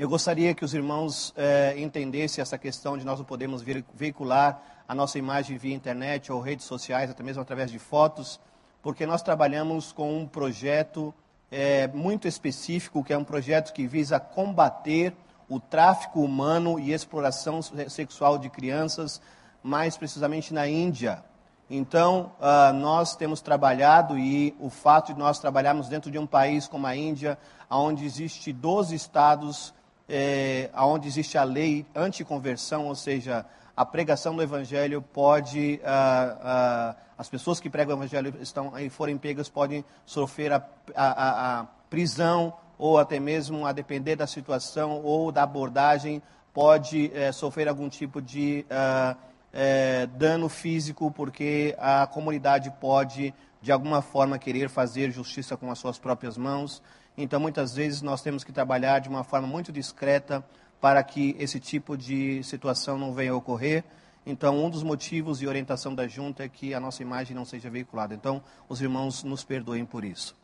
Eu gostaria que os irmãos eh, entendessem essa questão de nós não podemos veicular a nossa imagem via internet ou redes sociais, até mesmo através de fotos, porque nós trabalhamos com um projeto eh, muito específico, que é um projeto que visa combater o tráfico humano e exploração sexual de crianças, mais precisamente na Índia. Então, uh, nós temos trabalhado e o fato de nós trabalharmos dentro de um país como a Índia, onde existe 12 estados, eh, onde existe a lei anticonversão, ou seja, a pregação do evangelho pode, uh, uh, as pessoas que pregam o evangelho estão e forem pegas podem sofrer a, a, a prisão ou até mesmo a depender da situação ou da abordagem pode eh, sofrer algum tipo de uh, é, dano físico, porque a comunidade pode, de alguma forma, querer fazer justiça com as suas próprias mãos. Então, muitas vezes, nós temos que trabalhar de uma forma muito discreta para que esse tipo de situação não venha a ocorrer. Então, um dos motivos e orientação da junta é que a nossa imagem não seja veiculada. Então, os irmãos nos perdoem por isso.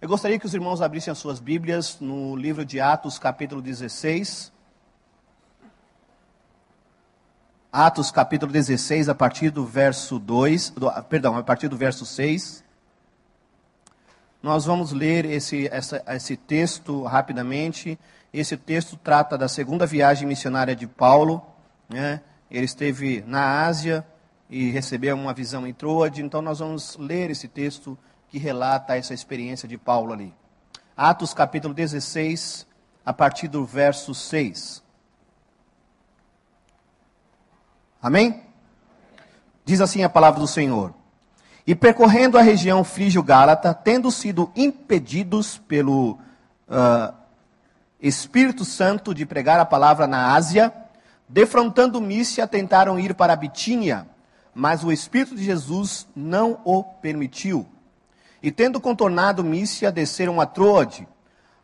Eu gostaria que os irmãos abrissem as suas Bíblias no livro de Atos, capítulo 16. Atos capítulo 16, a partir do verso 2, do, perdão, a partir do verso 6. Nós vamos ler esse, essa, esse texto rapidamente. Esse texto trata da segunda viagem missionária de Paulo. Né? Ele esteve na Ásia e recebeu uma visão em Troade. Então, nós vamos ler esse texto que relata essa experiência de Paulo ali. Atos capítulo 16, a partir do verso 6. Amém? Diz assim a palavra do Senhor. E percorrendo a região frígio-gálata, tendo sido impedidos pelo uh, Espírito Santo de pregar a palavra na Ásia, defrontando Mícia, tentaram ir para Bitínia, mas o Espírito de Jesus não o permitiu. E tendo contornado Mícia, desceram a Troade.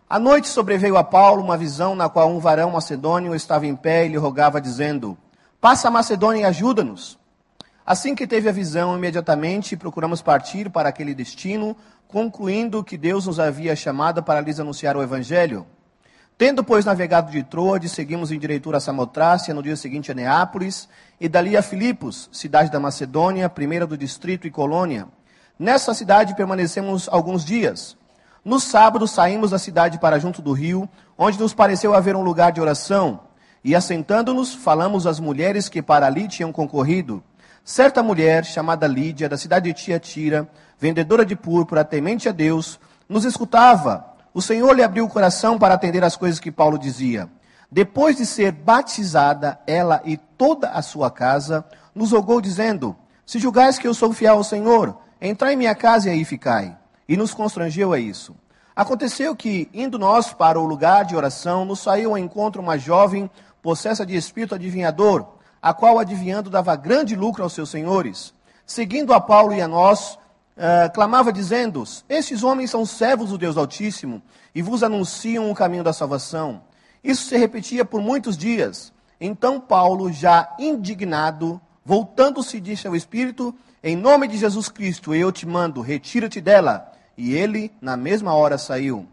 À noite sobreveio a Paulo uma visão na qual um varão macedônio estava em pé e lhe rogava, dizendo: Passa a Macedônia e ajuda-nos. Assim que teve a visão, imediatamente procuramos partir para aquele destino, concluindo que Deus nos havia chamado para lhes anunciar o Evangelho. Tendo, pois, navegado de Troade, seguimos em diretura a Samotrácia, no dia seguinte a Neápolis, e dali a Filipos, cidade da Macedônia, primeira do distrito e colônia. Nessa cidade permanecemos alguns dias. No sábado saímos da cidade para junto do rio, onde nos pareceu haver um lugar de oração. E assentando-nos, falamos às mulheres que para ali tinham concorrido. Certa mulher, chamada Lídia, da cidade de Tiatira, vendedora de púrpura, temente a Deus, nos escutava. O Senhor lhe abriu o coração para atender às coisas que Paulo dizia. Depois de ser batizada, ela e toda a sua casa, nos rogou, dizendo: Se julgais que eu sou fiel ao Senhor, entrai em minha casa e aí ficai. E nos constrangeu a isso. Aconteceu que, indo nós para o lugar de oração, nos saiu ao encontro uma jovem possessa de espírito adivinhador, a qual adivinhando dava grande lucro aos seus senhores. Seguindo a Paulo e a nós, uh, clamava dizendo: Estes homens são servos do Deus Altíssimo e vos anunciam o caminho da salvação. Isso se repetia por muitos dias. Então Paulo, já indignado, voltando-se, disse ao Espírito: Em nome de Jesus Cristo, eu te mando, retira-te dela. E ele, na mesma hora, saiu.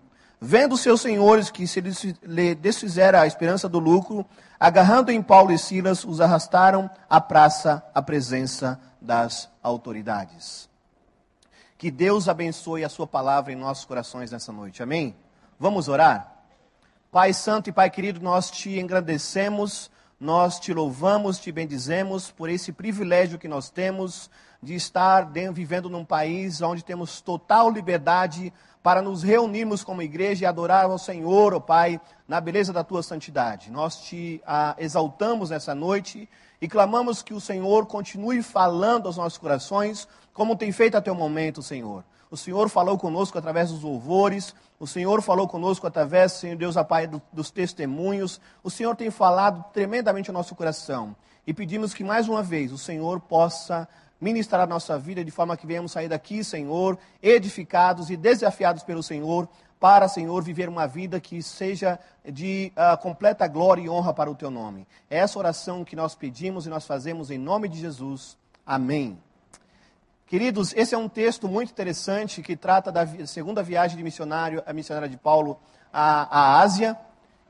Vendo seus senhores que se lhe desfizera a esperança do lucro, agarrando em Paulo e Silas, os arrastaram à praça, à presença das autoridades. Que Deus abençoe a sua palavra em nossos corações nessa noite. Amém? Vamos orar? Pai Santo e Pai querido, nós te engrandecemos, nós te louvamos, te bendizemos por esse privilégio que nós temos de estar vivendo num país onde temos total liberdade para nos reunirmos como igreja e adorar ao Senhor, ó oh Pai, na beleza da tua santidade. Nós te ah, exaltamos nessa noite e clamamos que o Senhor continue falando aos nossos corações, como tem feito até o momento, Senhor. O Senhor falou conosco através dos louvores, o Senhor falou conosco através, Senhor Deus, a Pai, do, dos testemunhos. O Senhor tem falado tremendamente ao nosso coração. E pedimos que mais uma vez o Senhor possa ministrar a nossa vida de forma que venhamos sair daqui, Senhor, edificados e desafiados pelo Senhor, para, Senhor, viver uma vida que seja de uh, completa glória e honra para o Teu nome. É essa oração que nós pedimos e nós fazemos em nome de Jesus. Amém. Queridos, esse é um texto muito interessante que trata da segunda viagem de missionário, a missionária de Paulo à, à Ásia.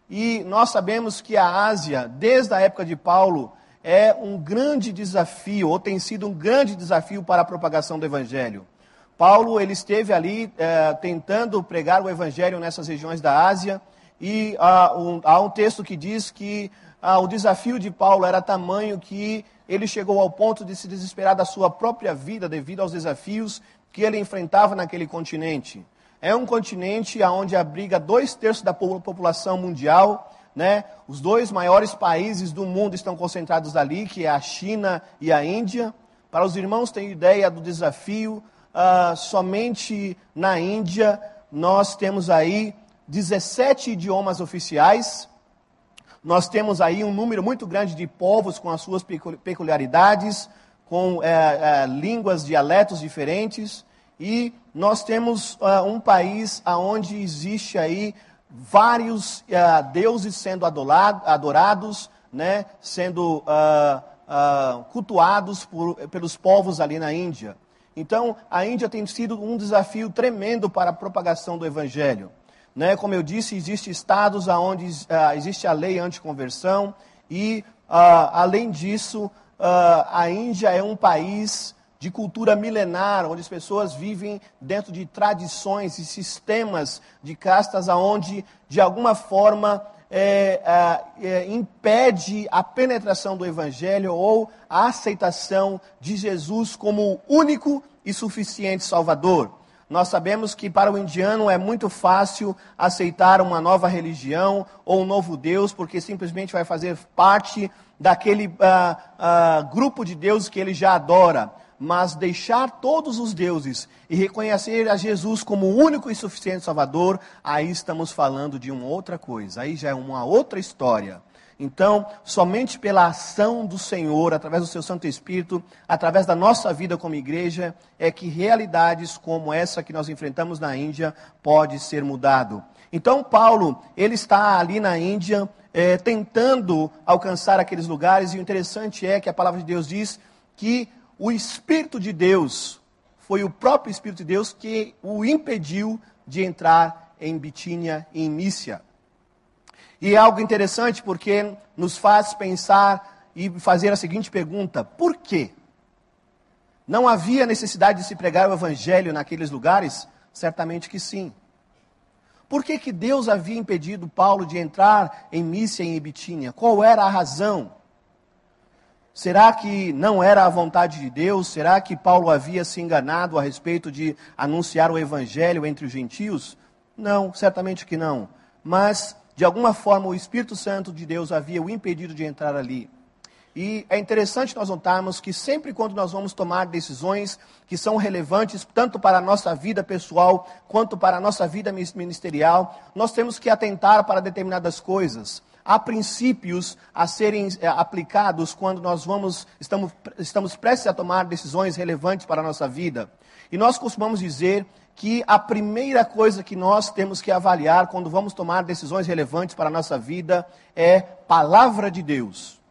E nós sabemos que a Ásia, desde a época de Paulo, é um grande desafio, ou tem sido um grande desafio para a propagação do Evangelho. Paulo ele esteve ali é, tentando pregar o Evangelho nessas regiões da Ásia, e há um, há um texto que diz que ah, o desafio de Paulo era tamanho que ele chegou ao ponto de se desesperar da sua própria vida devido aos desafios que ele enfrentava naquele continente. É um continente onde abriga dois terços da população mundial, né? Os dois maiores países do mundo estão concentrados ali, que é a China e a Índia. Para os irmãos terem ideia do desafio, uh, somente na Índia nós temos aí 17 idiomas oficiais, nós temos aí um número muito grande de povos com as suas peculiaridades, com é, é, línguas, dialetos diferentes, e nós temos uh, um país onde existe aí vários uh, deuses sendo adorado, adorados, né, sendo uh, cultuados por, pelos povos ali na Índia. Então, a Índia tem sido um desafio tremendo para a propagação do Evangelho. Né? Como eu disse, existem estados onde existe a lei anticonversão e, além disso, a Índia é um país de cultura milenar, onde as pessoas vivem dentro de tradições e sistemas de castas aonde, de alguma forma, é, é, impede a penetração do Evangelho ou a aceitação de Jesus como único e suficiente Salvador. Nós sabemos que para o indiano é muito fácil aceitar uma nova religião ou um novo Deus, porque simplesmente vai fazer parte daquele uh, uh, grupo de deuses que ele já adora. Mas deixar todos os deuses e reconhecer a Jesus como o único e suficiente Salvador, aí estamos falando de uma outra coisa, aí já é uma outra história. Então, somente pela ação do Senhor, através do seu Santo Espírito, através da nossa vida como igreja, é que realidades como essa que nós enfrentamos na Índia pode ser mudado. Então, Paulo, ele está ali na Índia, é, tentando alcançar aqueles lugares, e o interessante é que a palavra de Deus diz que o Espírito de Deus, foi o próprio Espírito de Deus que o impediu de entrar em Bitínia e em Mícia. E é algo interessante porque nos faz pensar e fazer a seguinte pergunta: por quê? Não havia necessidade de se pregar o evangelho naqueles lugares? Certamente que sim. Por que, que Deus havia impedido Paulo de entrar em Mícia e em Bitínia? Qual era a razão? Será que não era a vontade de Deus? Será que Paulo havia se enganado a respeito de anunciar o evangelho entre os gentios? Não, certamente que não. Mas de alguma forma, o Espírito Santo de Deus havia o impedido de entrar ali. E é interessante nós notarmos que sempre quando nós vamos tomar decisões que são relevantes tanto para a nossa vida pessoal quanto para a nossa vida ministerial, nós temos que atentar para determinadas coisas. Há princípios a serem é, aplicados quando nós vamos, estamos, estamos prestes a tomar decisões relevantes para a nossa vida. E nós costumamos dizer que a primeira coisa que nós temos que avaliar quando vamos tomar decisões relevantes para a nossa vida é palavra de Deus.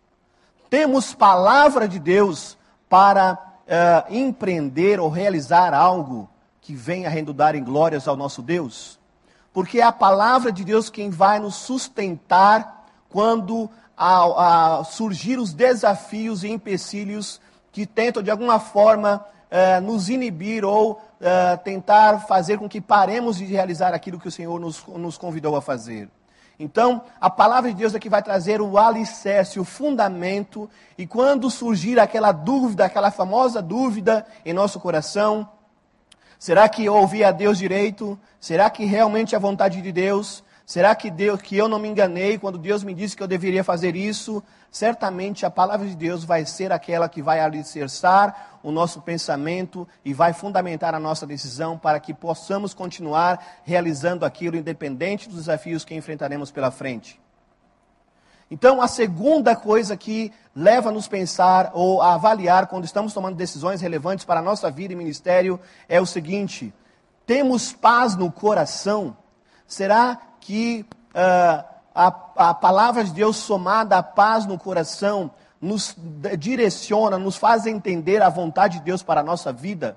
Temos palavra de Deus para uh, empreender ou realizar algo que venha redundar em glórias ao nosso Deus? Porque é a palavra de Deus quem vai nos sustentar quando a, a surgir os desafios e empecilhos que tentam de alguma forma uh, nos inibir ou uh, tentar fazer com que paremos de realizar aquilo que o Senhor nos, nos convidou a fazer. Então, a palavra de Deus é que vai trazer o alicerce, o fundamento, e quando surgir aquela dúvida, aquela famosa dúvida em nosso coração, será que eu ouvi a Deus direito? Será que realmente é a vontade de Deus? Será que, Deus, que eu não me enganei quando Deus me disse que eu deveria fazer isso? Certamente a palavra de Deus vai ser aquela que vai alicerçar o nosso pensamento e vai fundamentar a nossa decisão para que possamos continuar realizando aquilo independente dos desafios que enfrentaremos pela frente. Então, a segunda coisa que leva a nos pensar ou a avaliar quando estamos tomando decisões relevantes para a nossa vida e ministério é o seguinte: temos paz no coração? Será que uh, a, a palavra de Deus somada à paz no coração nos direciona, nos faz entender a vontade de Deus para a nossa vida.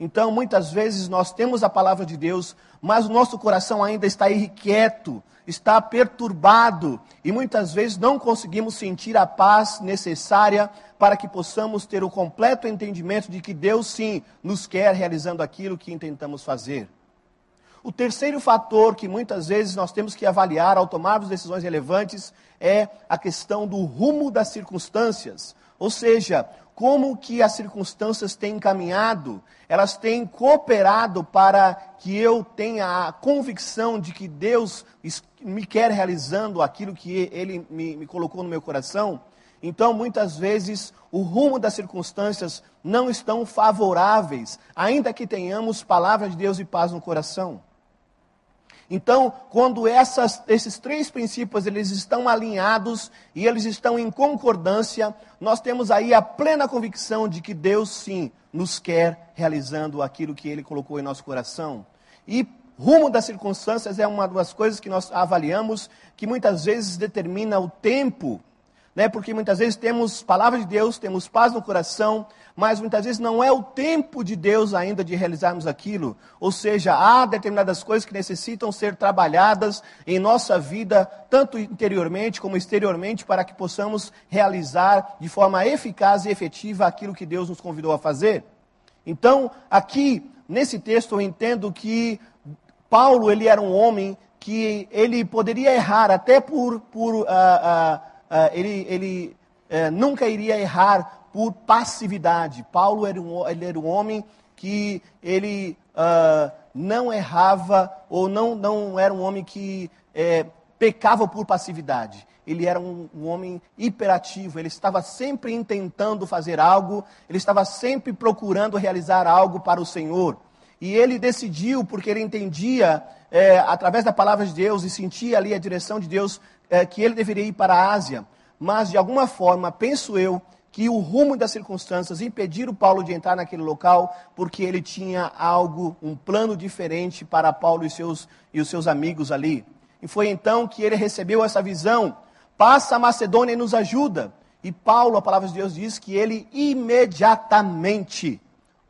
Então, muitas vezes nós temos a palavra de Deus, mas o nosso coração ainda está irrequieto, está perturbado e muitas vezes não conseguimos sentir a paz necessária para que possamos ter o completo entendimento de que Deus sim nos quer realizando aquilo que intentamos fazer. O terceiro fator que muitas vezes nós temos que avaliar ao tomarmos decisões relevantes é a questão do rumo das circunstâncias. Ou seja, como que as circunstâncias têm caminhado, elas têm cooperado para que eu tenha a convicção de que Deus me quer realizando aquilo que Ele me, me colocou no meu coração. Então, muitas vezes, o rumo das circunstâncias não estão favoráveis, ainda que tenhamos palavra de Deus e paz no coração. Então, quando essas, esses três princípios eles estão alinhados e eles estão em concordância, nós temos aí a plena convicção de que Deus sim nos quer realizando aquilo que Ele colocou em nosso coração. E rumo das circunstâncias é uma das coisas que nós avaliamos que muitas vezes determina o tempo né? Porque muitas vezes temos palavra de Deus, temos paz no coração, mas muitas vezes não é o tempo de Deus ainda de realizarmos aquilo. Ou seja, há determinadas coisas que necessitam ser trabalhadas em nossa vida, tanto interiormente como exteriormente, para que possamos realizar de forma eficaz e efetiva aquilo que Deus nos convidou a fazer. Então, aqui nesse texto eu entendo que Paulo ele era um homem que ele poderia errar até por, por uh, uh, uh, ele, ele uh, nunca iria errar por passividade. Paulo era um, ele era um homem que ele uh, não errava ou não, não era um homem que é, pecava por passividade. Ele era um, um, homem hiperativo, ele estava sempre intentando fazer algo, ele estava sempre procurando realizar algo para o Senhor. E ele decidiu, porque ele entendia, é, através da palavra de Deus, e sentia ali a direção de Deus, é, que ele deveria ir para a Ásia, mas de alguma forma, penso eu, que o rumo das circunstâncias impediram Paulo de entrar naquele local, porque ele tinha algo, um plano diferente para Paulo e, seus, e os seus amigos ali. E foi então que ele recebeu essa visão: passa a Macedônia e nos ajuda. E Paulo, a palavra de Deus diz que ele imediatamente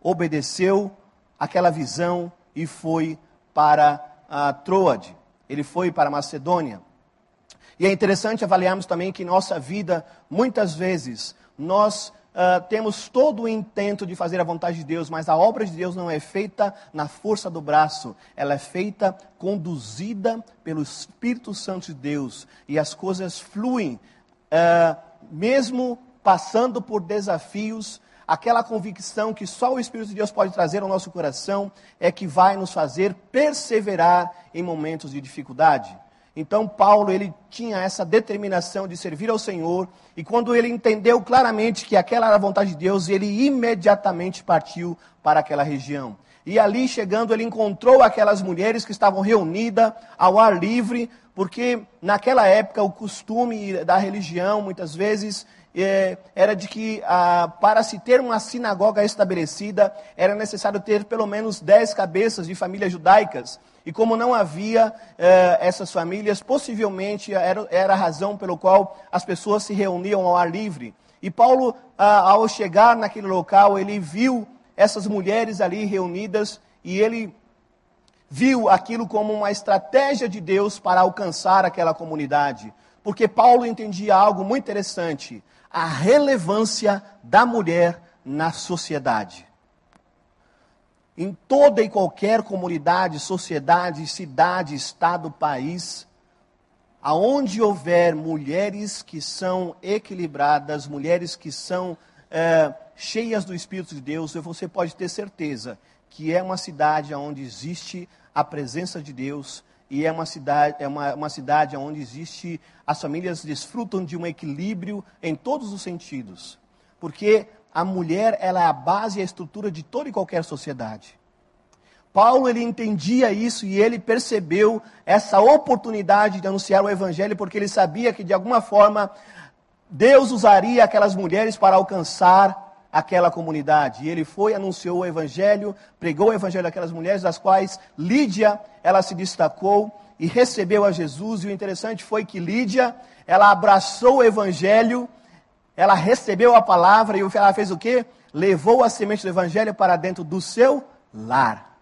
obedeceu aquela visão e foi para a Troade. Ele foi para a Macedônia. E é interessante avaliarmos também que em nossa vida, muitas vezes, nós uh, temos todo o intento de fazer a vontade de Deus, mas a obra de Deus não é feita na força do braço, ela é feita conduzida pelo Espírito Santo de Deus. E as coisas fluem, uh, mesmo passando por desafios, aquela convicção que só o Espírito de Deus pode trazer ao nosso coração é que vai nos fazer perseverar em momentos de dificuldade. Então Paulo ele tinha essa determinação de servir ao Senhor e quando ele entendeu claramente que aquela era a vontade de Deus, ele imediatamente partiu para aquela região. E ali chegando ele encontrou aquelas mulheres que estavam reunidas ao ar livre, porque naquela época o costume da religião muitas vezes é, era de que ah, para se ter uma sinagoga estabelecida era necessário ter pelo menos dez cabeças de famílias judaicas. E como não havia eh, essas famílias, possivelmente era, a razão pelo qual as pessoas se reuniam ao ar livre. E Paulo, ah, ao chegar naquele local, ele viu essas mulheres ali reunidas e ele viu aquilo como uma estratégia de Deus para alcançar aquela comunidade. Porque Paulo entendia algo muito interessante: a relevância da mulher na sociedade. Em toda e qualquer comunidade, sociedade, cidade, estado, país, aonde houver mulheres que são equilibradas, mulheres que são é, cheias do Espírito de Deus, você pode ter certeza que é uma cidade onde existe a presença de Deus e é uma cidade, é uma, uma cidade onde existe, as famílias desfrutam de um equilíbrio em todos os sentidos. Porque a mulher ela é a base e a estrutura de toda e qualquer sociedade. Paulo ele entendia isso e ele percebeu essa oportunidade de anunciar o evangelho porque ele sabia que de alguma forma Deus usaria aquelas mulheres para alcançar aquela comunidade. E ele foi, anunciou o evangelho, pregou o evangelho àquelas mulheres, das quais Lídia, ela se destacou e recebeu a Jesus. E o interessante foi que Lídia, ela abraçou o evangelho ela recebeu a palavra e ela fez o quê? Levou a semente do evangelho para dentro do seu lar.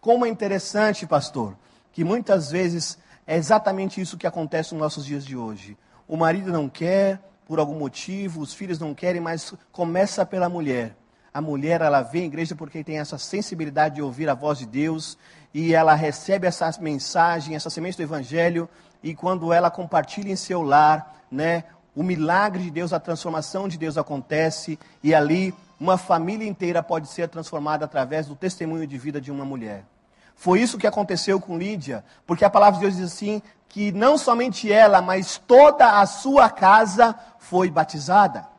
Como é interessante, pastor, que muitas vezes é exatamente isso que acontece nos nossos dias de hoje. O marido não quer, por algum motivo, os filhos não querem, mas começa pela mulher. A mulher, ela vem à igreja porque tem essa sensibilidade de ouvir a voz de Deus e ela recebe essa mensagem, essa semente do evangelho e quando ela compartilha em seu lar, né, o milagre de Deus, a transformação de Deus acontece e ali uma família inteira pode ser transformada através do testemunho de vida de uma mulher. Foi isso que aconteceu com Lídia, porque a palavra de Deus diz assim: que não somente ela, mas toda a sua casa foi batizada.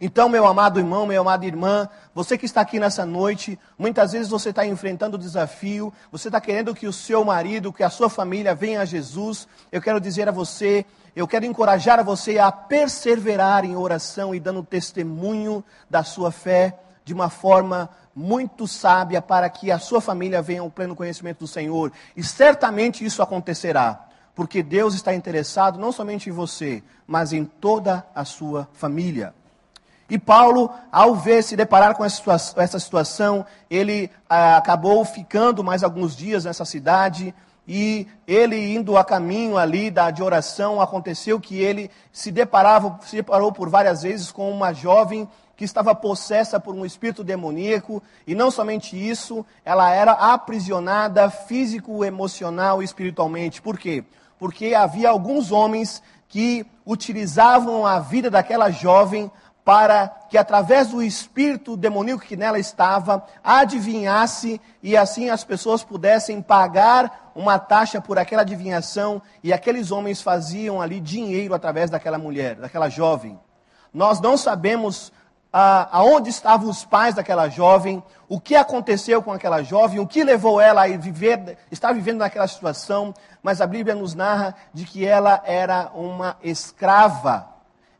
Então, meu amado irmão, meu amado irmã, você que está aqui nessa noite, muitas vezes você está enfrentando o desafio, você está querendo que o seu marido, que a sua família venha a Jesus. Eu quero dizer a você, eu quero encorajar a você a perseverar em oração e dando testemunho da sua fé de uma forma muito sábia para que a sua família venha ao pleno conhecimento do Senhor. E certamente isso acontecerá, porque Deus está interessado não somente em você, mas em toda a sua família. E Paulo, ao ver se deparar com essa situação, ele ah, acabou ficando mais alguns dias nessa cidade. E ele indo a caminho ali da, de oração, aconteceu que ele se deparava, se deparou por várias vezes com uma jovem que estava possessa por um espírito demoníaco, e não somente isso, ela era aprisionada físico, emocional e espiritualmente. Por quê? Porque havia alguns homens que utilizavam a vida daquela jovem para que através do espírito demoníaco que nela estava, adivinhasse e assim as pessoas pudessem pagar uma taxa por aquela adivinhação e aqueles homens faziam ali dinheiro através daquela mulher, daquela jovem. Nós não sabemos ah, aonde estavam os pais daquela jovem, o que aconteceu com aquela jovem, o que levou ela a viver, estar vivendo naquela situação, mas a Bíblia nos narra de que ela era uma escrava.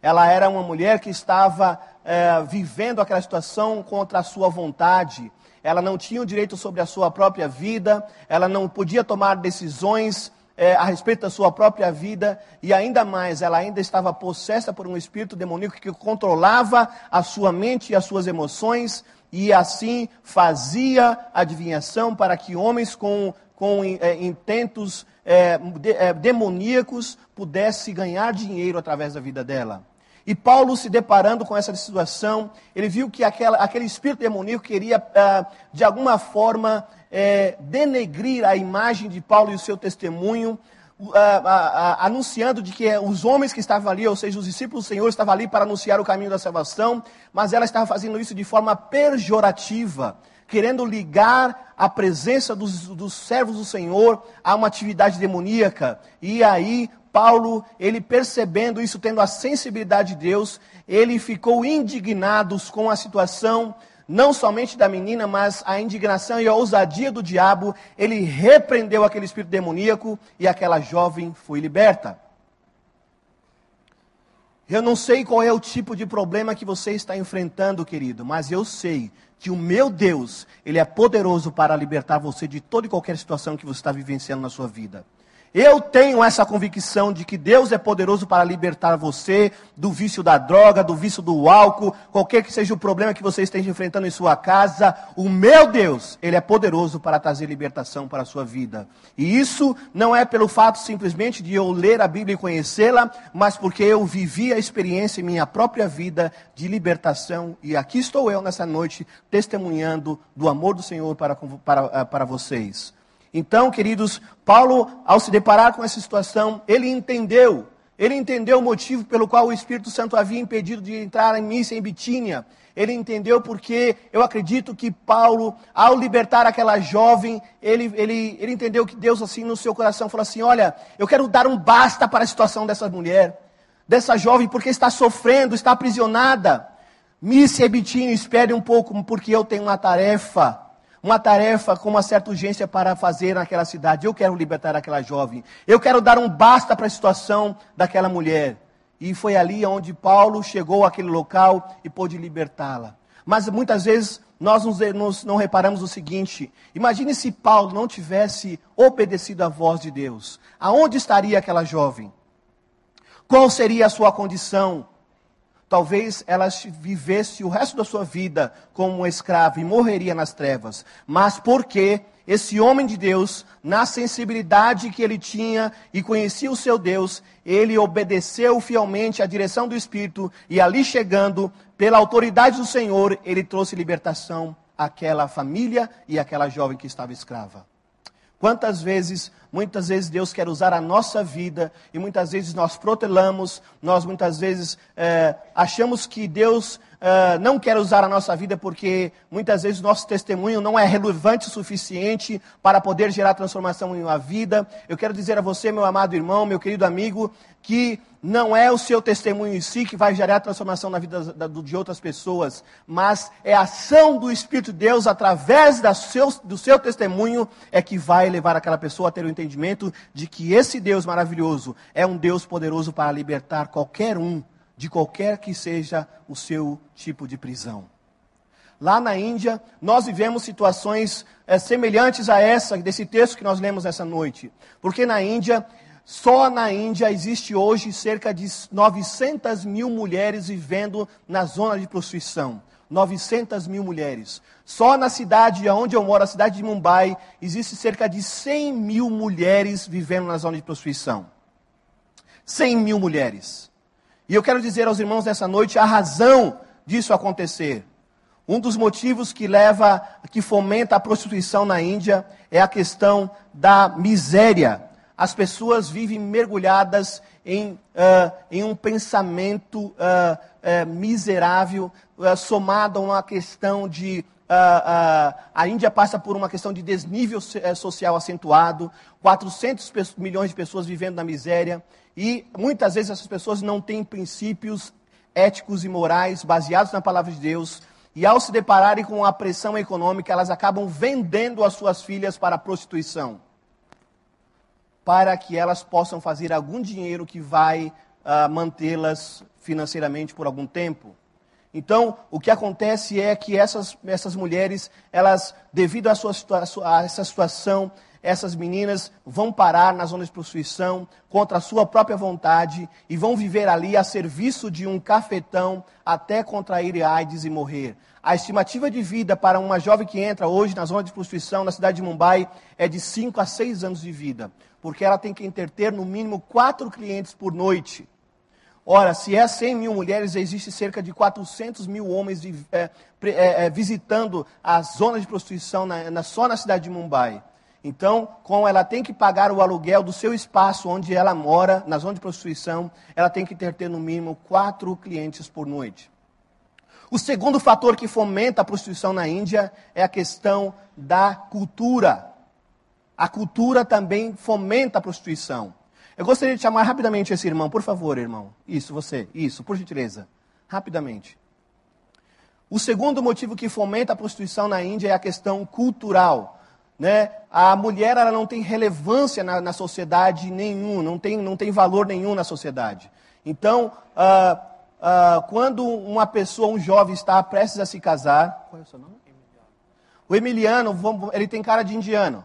Ela era uma mulher que estava eh, vivendo aquela situação contra a sua vontade. Ela não tinha o direito sobre a sua própria vida, ela não podia tomar decisões é, a respeito da sua própria vida e ainda mais, ela ainda estava possessa por um espírito demoníaco que controlava a sua mente e as suas emoções e assim fazia adivinhação para que homens com, com é, intentos é, de, é, demoníacos pudessem ganhar dinheiro através da vida dela. E Paulo, se deparando com essa situação, ele viu que aquela, aquele espírito demoníaco queria, ah, de alguma forma, é, denegrir a imagem de Paulo e o seu testemunho, anunciando de que os homens que estavam ali, ou seja, os discípulos do Senhor, estavam ali para anunciar o caminho da salvação, mas ela estava fazendo isso de forma pejorativa, querendo ligar a presença dos, dos servos do Senhor a uma atividade demoníaca. E aí, Paulo, ele percebendo isso, tendo a sensibilidade de Deus, ele ficou indignado com a situação não somente da menina, mas a indignação e a ousadia do diabo, ele repreendeu aquele espírito demoníaco e aquela jovem foi liberta. Eu não sei qual é o tipo de problema que você está enfrentando, querido, mas eu sei que o meu Deus, ele é poderoso para libertar você de toda e qualquer situação que você está vivenciando na sua vida. Eu tenho essa convicção de que Deus é poderoso para libertar você do vício da droga, do vício do álcool, qualquer que seja o problema que você esteja enfrentando em sua casa. O meu Deus, Ele é poderoso para trazer libertação para a sua vida. E isso não é pelo fato simplesmente de eu ler a Bíblia e conhecê-la, mas porque eu vivi a experiência em minha própria vida de libertação. E aqui estou eu nessa noite testemunhando do amor do Senhor para, para, para vocês. Então, queridos, Paulo, ao se deparar com essa situação, ele entendeu, ele entendeu o motivo pelo qual o Espírito Santo havia impedido de entrar em missa em Bitínia. Ele entendeu porque eu acredito que Paulo, ao libertar aquela jovem, ele, ele, ele entendeu que Deus, assim, no seu coração, falou assim: Olha, eu quero dar um basta para a situação dessa mulher, dessa jovem, porque está sofrendo, está aprisionada. Missa e Bitínia, espere um pouco, porque eu tenho uma tarefa uma tarefa com uma certa urgência para fazer naquela cidade. Eu quero libertar aquela jovem. Eu quero dar um basta para a situação daquela mulher. E foi ali onde Paulo chegou àquele local e pôde libertá-la. Mas muitas vezes nós nos, nos, não reparamos o seguinte: imagine se Paulo não tivesse obedecido à voz de Deus. Aonde estaria aquela jovem? Qual seria a sua condição? Talvez ela vivesse o resto da sua vida como uma escrava e morreria nas trevas. Mas porque esse homem de Deus, na sensibilidade que ele tinha e conhecia o seu Deus, ele obedeceu fielmente à direção do Espírito e ali chegando, pela autoridade do Senhor, ele trouxe libertação àquela família e àquela jovem que estava escrava. Quantas vezes, muitas vezes Deus quer usar a nossa vida e muitas vezes nós protelamos, nós muitas vezes é, achamos que Deus é, não quer usar a nossa vida porque muitas vezes nosso testemunho não é relevante o suficiente para poder gerar transformação em uma vida. Eu quero dizer a você, meu amado irmão, meu querido amigo, que não é o seu testemunho em si que vai gerar transformação na vida de outras pessoas, mas é a ação do Espírito de Deus através do seu testemunho é que vai levar aquela pessoa a ter o entendimento de que esse Deus maravilhoso é um Deus poderoso para libertar qualquer um, de qualquer que seja o seu tipo de prisão. Lá na Índia, nós vivemos situações é, semelhantes a essa, desse texto que nós lemos essa noite. Porque na Índia, só na Índia existe hoje cerca de 900 mil mulheres vivendo na zona de prostituição. 900 mil mulheres. Só na cidade onde eu moro, a cidade de Mumbai, existe cerca de 100 mil mulheres vivendo na zona de prostituição. 100 mil mulheres. E eu quero dizer aos irmãos nessa noite a razão disso acontecer. Um dos motivos que leva, que fomenta a prostituição na Índia é a questão da miséria as pessoas vivem mergulhadas em, uh, em um pensamento uh, uh, miserável, somado a uma questão de. a Índia passa por uma questão de desnível social acentuado, 400 milhões de pessoas vivendo na miséria, e muitas vezes essas pessoas não têm princípios éticos e morais baseados na palavra de Deus, e ao se depararem com a pressão econômica, elas acabam vendendo as suas filhas para a prostituição para que elas possam fazer algum dinheiro que vai uh, mantê-las financeiramente por algum tempo. Então, o que acontece é que essas, essas mulheres, elas, devido à sua, a essa situação, essas meninas vão parar na zona de prostituição contra a sua própria vontade e vão viver ali a serviço de um cafetão até contrair AIDS e morrer. A estimativa de vida para uma jovem que entra hoje na zona de prostituição na cidade de Mumbai é de 5 a 6 anos de vida porque ela tem que entreter no mínimo quatro clientes por noite. Ora, se é 100 mil mulheres, existe cerca de 400 mil homens de, é, é, é, visitando as zonas de prostituição na, na, só na cidade de Mumbai. Então, como ela tem que pagar o aluguel do seu espaço onde ela mora, na zona de prostituição, ela tem que ter, ter no mínimo quatro clientes por noite. O segundo fator que fomenta a prostituição na Índia é a questão da cultura. A cultura também fomenta a prostituição. Eu gostaria de chamar rapidamente esse irmão, por favor, irmão. Isso, você. Isso, por gentileza. Rapidamente. O segundo motivo que fomenta a prostituição na Índia é a questão cultural. Né? A mulher ela não tem relevância na, na sociedade nenhum, não tem, não tem valor nenhum na sociedade. Então, uh, uh, quando uma pessoa, um jovem, está prestes a se casar. Qual é o seu nome? O Emiliano, ele tem cara de indiano.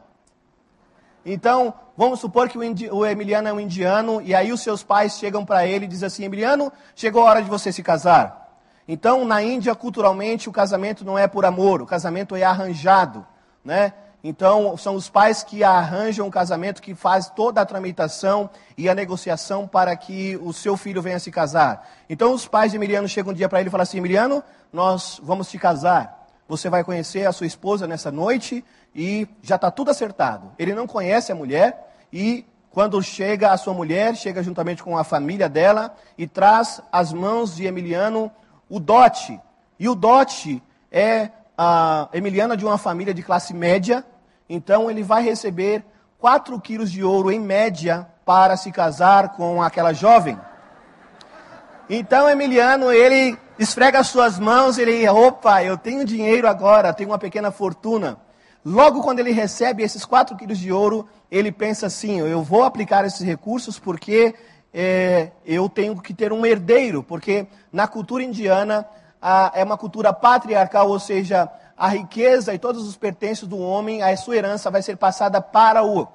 Então, vamos supor que o, Emiliano é um indiano, e aí os seus pais chegam para ele e dizem assim: Emiliano, chegou a hora de você se casar. Então, na Índia, culturalmente, o casamento não é por amor, o casamento é arranjado. Né? Então, são os pais que arranjam o casamento, que faz toda a tramitação e a negociação para que o seu filho venha se casar. Então, os pais de Emiliano chegam um dia para ele e falam assim: Emiliano, nós vamos te casar. Você vai conhecer a sua esposa nessa noite e já está tudo acertado. Ele não conhece a mulher e quando chega a sua mulher, chega juntamente com a família dela e traz às mãos de Emiliano o dote. E o dote é a Emiliana de uma família de classe média, então ele vai receber 4 quilos de ouro em média para se casar com aquela jovem. Então Emiliano, ele esfrega as suas mãos, ele, opa, eu tenho dinheiro agora, tenho uma pequena fortuna. Logo quando ele recebe esses 4 quilos de ouro, ele pensa assim: eu vou aplicar esses recursos porque é, eu tenho que ter um herdeiro, porque na cultura indiana a, é uma cultura patriarcal, ou seja, a riqueza e todos os pertences do homem, a sua herança vai ser passada para o,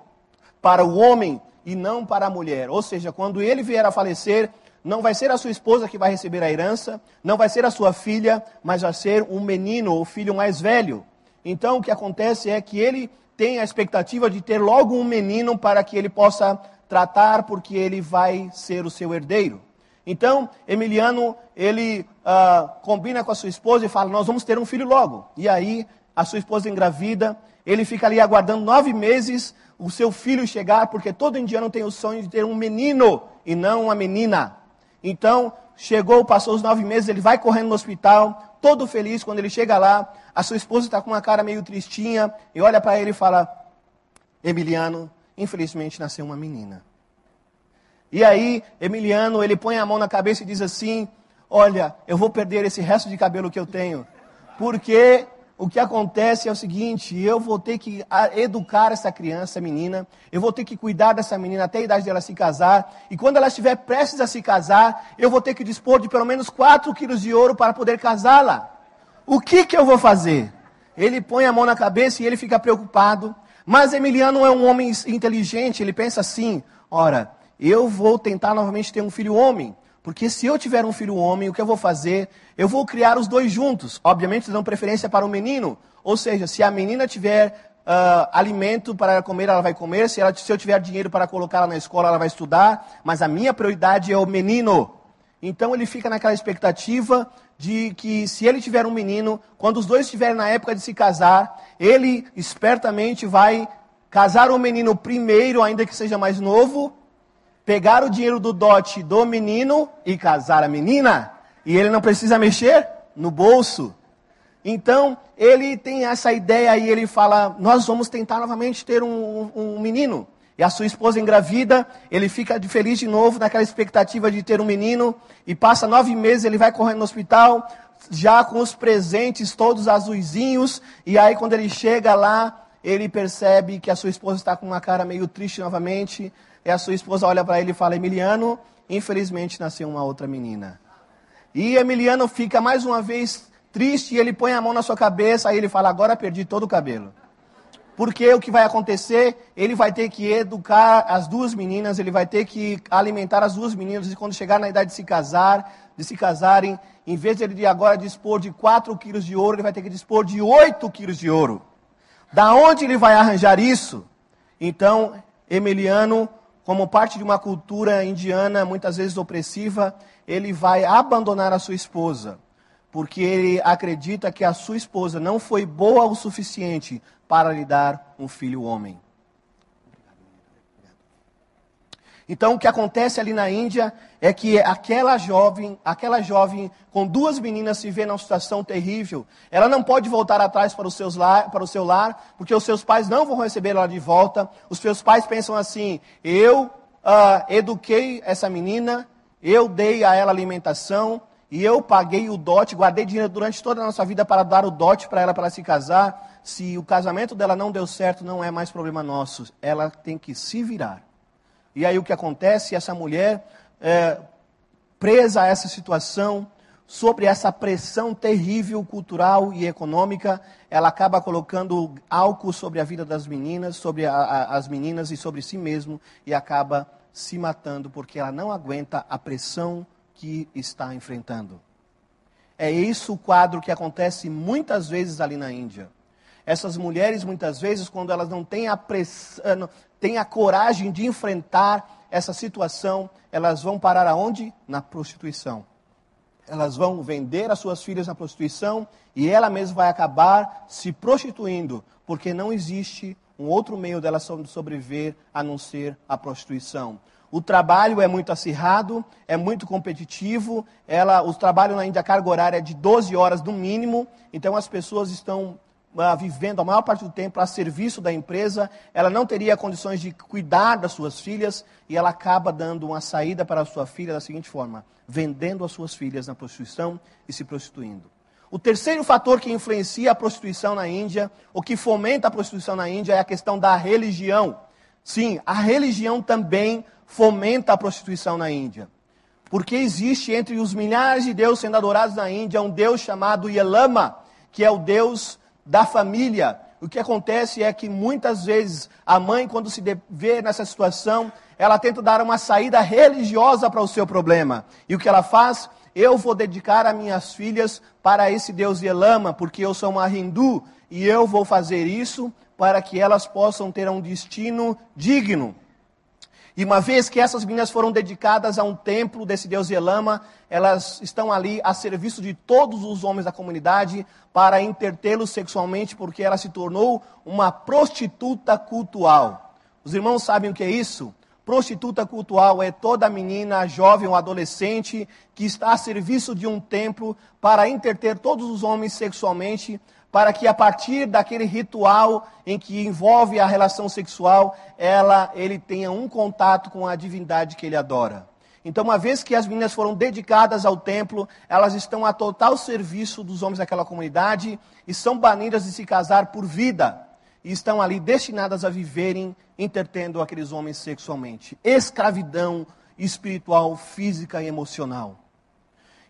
para o homem e não para a mulher. Ou seja, quando ele vier a falecer, não vai ser a sua esposa que vai receber a herança, não vai ser a sua filha, mas vai ser um menino, o filho mais velho. Então o que acontece é que ele tem a expectativa de ter logo um menino para que ele possa tratar, porque ele vai ser o seu herdeiro. Então, Emiliano, ele uh, combina com a sua esposa e fala: Nós vamos ter um filho logo. E aí, a sua esposa engravida, ele fica ali aguardando nove meses o seu filho chegar, porque todo indiano tem o sonho de ter um menino e não uma menina. Então, chegou, passou os nove meses, ele vai correndo no hospital, todo feliz. Quando ele chega lá, a sua esposa está com uma cara meio tristinha e olha para ele e fala: Emiliano, infelizmente nasceu uma menina. E aí, Emiliano, ele põe a mão na cabeça e diz assim: Olha, eu vou perder esse resto de cabelo que eu tenho, porque o que acontece é o seguinte: eu vou ter que educar essa criança, menina, eu vou ter que cuidar dessa menina até a idade dela se casar, e quando ela estiver prestes a se casar, eu vou ter que dispor de pelo menos 4 quilos de ouro para poder casá-la. O que, que eu vou fazer? Ele põe a mão na cabeça e ele fica preocupado. Mas Emiliano é um homem inteligente, ele pensa assim: ora, eu vou tentar novamente ter um filho homem. Porque se eu tiver um filho homem, o que eu vou fazer? Eu vou criar os dois juntos. Obviamente, dando preferência para o menino. Ou seja, se a menina tiver uh, alimento para comer, ela vai comer. Se, ela, se eu tiver dinheiro para colocá-la na escola, ela vai estudar. Mas a minha prioridade é o menino. Então ele fica naquela expectativa de que se ele tiver um menino, quando os dois estiverem na época de se casar, ele espertamente vai casar o menino primeiro, ainda que seja mais novo, pegar o dinheiro do dote do menino e casar a menina. E ele não precisa mexer no bolso. Então, ele tem essa ideia e ele fala: Nós vamos tentar novamente ter um, um, menino. E a sua esposa engravida, ele fica feliz de novo, naquela expectativa de ter um menino. E passa nove meses, ele vai correndo no hospital, já com os presentes todos azuizinhos. E aí, quando ele chega lá, ele percebe que a sua esposa está com uma cara meio triste novamente. E a sua esposa olha para ele e fala: Emiliano, infelizmente nasceu uma outra menina. E Emiliano fica mais uma vez triste e ele põe a mão na sua cabeça. Aí ele fala: Agora perdi todo o cabelo. Porque o que vai acontecer? Ele vai ter que educar as duas meninas, ele vai ter que alimentar as duas meninas, e quando chegar na idade de se casar, de se casarem, em vez de ele agora dispor de 4 quilos de ouro, ele vai ter que dispor de 8 quilos de ouro. Da onde ele vai arranjar isso? Então, Emiliano como parte de uma cultura indiana muitas vezes opressiva, ele vai abandonar a sua esposa, porque ele acredita que a sua esposa não foi boa o suficiente para lhe dar um filho homem. Então o que acontece ali na Índia é que aquela jovem, aquela jovem com duas meninas se vê numa situação terrível. Ela não pode voltar atrás para, seus lar, para o seu lar, porque os seus pais não vão receber ela de volta. Os seus pais pensam assim: eu uh, eduquei essa menina, eu dei a ela alimentação e eu paguei o dote, guardei dinheiro durante toda a nossa vida para dar o dote para ela para se casar. Se o casamento dela não deu certo, não é mais problema nosso. Ela tem que se virar. E aí o que acontece? Essa mulher, é, presa a essa situação, sobre essa pressão terrível cultural e econômica, ela acaba colocando álcool sobre a vida das meninas, sobre a, a, as meninas e sobre si mesmo, e acaba se matando porque ela não aguenta a pressão que está enfrentando. É isso o quadro que acontece muitas vezes ali na Índia. Essas mulheres, muitas vezes, quando elas não têm a, pressão, têm a coragem de enfrentar essa situação, elas vão parar aonde? Na prostituição. Elas vão vender as suas filhas na prostituição e ela mesma vai acabar se prostituindo, porque não existe um outro meio dela sobreviver a não ser a prostituição. O trabalho é muito acirrado, é muito competitivo. Ela, o trabalho na Índia, a carga horária é de 12 horas no mínimo. Então as pessoas estão vivendo a maior parte do tempo a serviço da empresa, ela não teria condições de cuidar das suas filhas e ela acaba dando uma saída para a sua filha da seguinte forma: vendendo as suas filhas na prostituição e se prostituindo. O terceiro fator que influencia a prostituição na Índia, ou que fomenta a prostituição na Índia, é a questão da religião. Sim, a religião também fomenta a prostituição na Índia. Porque existe entre os milhares de deuses sendo adorados na Índia um deus chamado Yelama, que é o deus da família, o que acontece é que muitas vezes a mãe, quando se vê nessa situação, ela tenta dar uma saída religiosa para o seu problema. E o que ela faz? Eu vou dedicar as minhas filhas para esse Deus Yelama, porque eu sou uma hindu, e eu vou fazer isso para que elas possam ter um destino digno. E uma vez que essas meninas foram dedicadas a um templo desse deus Yelama, elas estão ali a serviço de todos os homens da comunidade para intertê-los sexualmente, porque ela se tornou uma prostituta cultual. Os irmãos sabem o que é isso? Prostituta cultual é toda menina, jovem ou adolescente que está a serviço de um templo para interter todos os homens sexualmente para que a partir daquele ritual em que envolve a relação sexual, ela, ele tenha um contato com a divindade que ele adora. Então, uma vez que as meninas foram dedicadas ao templo, elas estão a total serviço dos homens daquela comunidade e são banidas de se casar por vida. E estão ali destinadas a viverem entretendo aqueles homens sexualmente. Escravidão espiritual, física e emocional.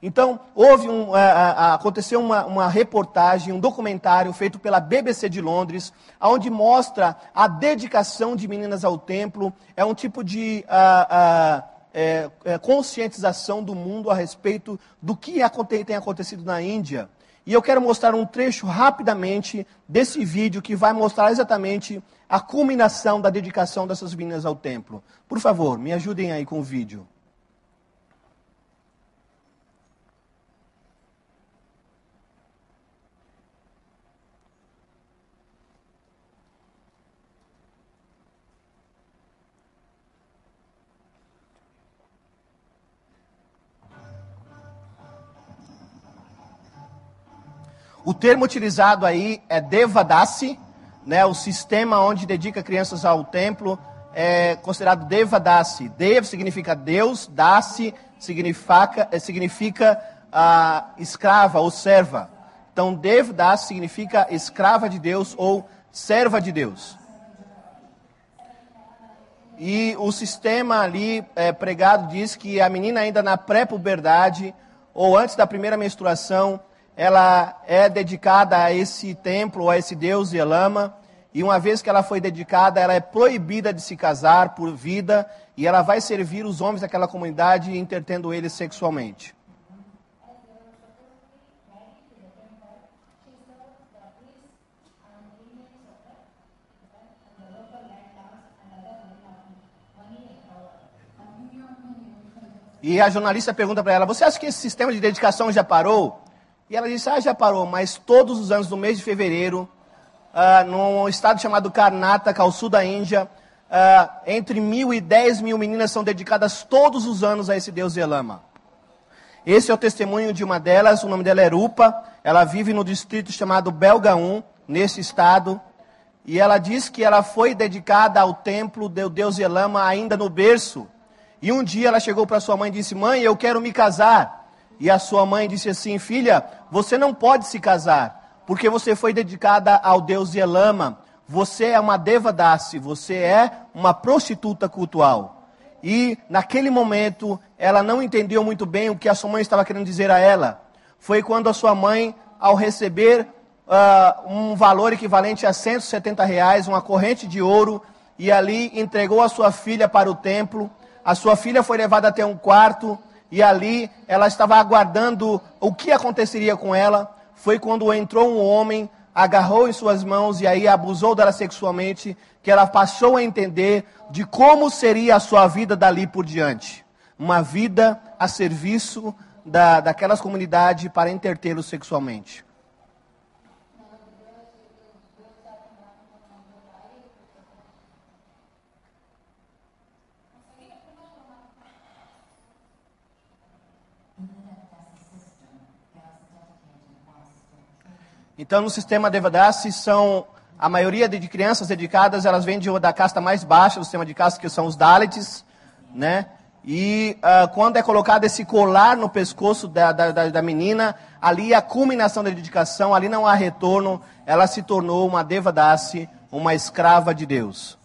Então, houve um, uh, uh, aconteceu uma, uma, reportagem, um documentário feito pela BBC de Londres, onde mostra a dedicação de meninas ao templo. É um tipo de uh, é, é, conscientização do mundo a respeito do que tem acontecido na Índia. E eu quero mostrar um trecho rapidamente desse vídeo que vai mostrar exatamente a culminação da dedicação dessas meninas ao templo. Por favor, me ajudem aí com o vídeo. O termo utilizado aí é Devadasi, né, o sistema onde dedica crianças ao templo é considerado Devadasi. Dev significa Deus, Dasi significa, eh, significa escrava ou serva. Então, Devdasi significa escrava de Deus ou serva de Deus. E o sistema ali é, pregado diz que a menina ainda na pré-puberdade ou antes da primeira menstruação, ela é dedicada a esse templo, a esse deus Yelama, e uma vez que ela foi dedicada, ela é proibida de se casar por vida, e ela vai servir os homens daquela comunidade, entretendo eles sexualmente. E a jornalista pergunta para ela: Você acha que esse sistema de dedicação já parou? E ela disse: Ah, já parou, mas todos os anos, no mês de fevereiro, uh, num estado chamado Karnataka, ao sul da Índia, uh, entre mil e dez mil meninas são dedicadas todos os anos a esse deus Yelama. Esse é o testemunho de uma delas, o nome dela é Rupa, ela vive no distrito chamado Belgaum, nesse estado, e ela diz que ela foi dedicada ao templo do deus Yelama ainda no berço. E um dia ela chegou para sua mãe e disse: Mãe, eu quero me casar. E a sua mãe disse assim: Filha, você não pode se casar, porque você foi dedicada ao deus Yelama. Você é uma devadasi, você é uma prostituta cultual. E naquele momento ela não entendeu muito bem o que a sua mãe estava querendo dizer a ela. Foi quando a sua mãe, ao receber uh, um valor equivalente a 170 reais, uma corrente de ouro, e ali entregou a sua filha para o templo. A sua filha foi levada até um quarto e ali ela estava aguardando o que aconteceria com ela. Foi quando entrou um homem, agarrou em suas mãos e aí abusou dela sexualmente, que ela passou a entender de como seria a sua vida dali por diante. Uma vida a serviço da, daquelas comunidades para entretê-los sexualmente. Então, no sistema Devadasi, são a maioria de crianças dedicadas, elas vêm de, da casta mais baixa do sistema de casta, que são os Dalits, né? E uh, quando é colocado esse colar no pescoço da, da, da, menina, ali a culminação da dedicação, ali não há retorno, ela se tornou uma Devadasi, uma escrava de Deus.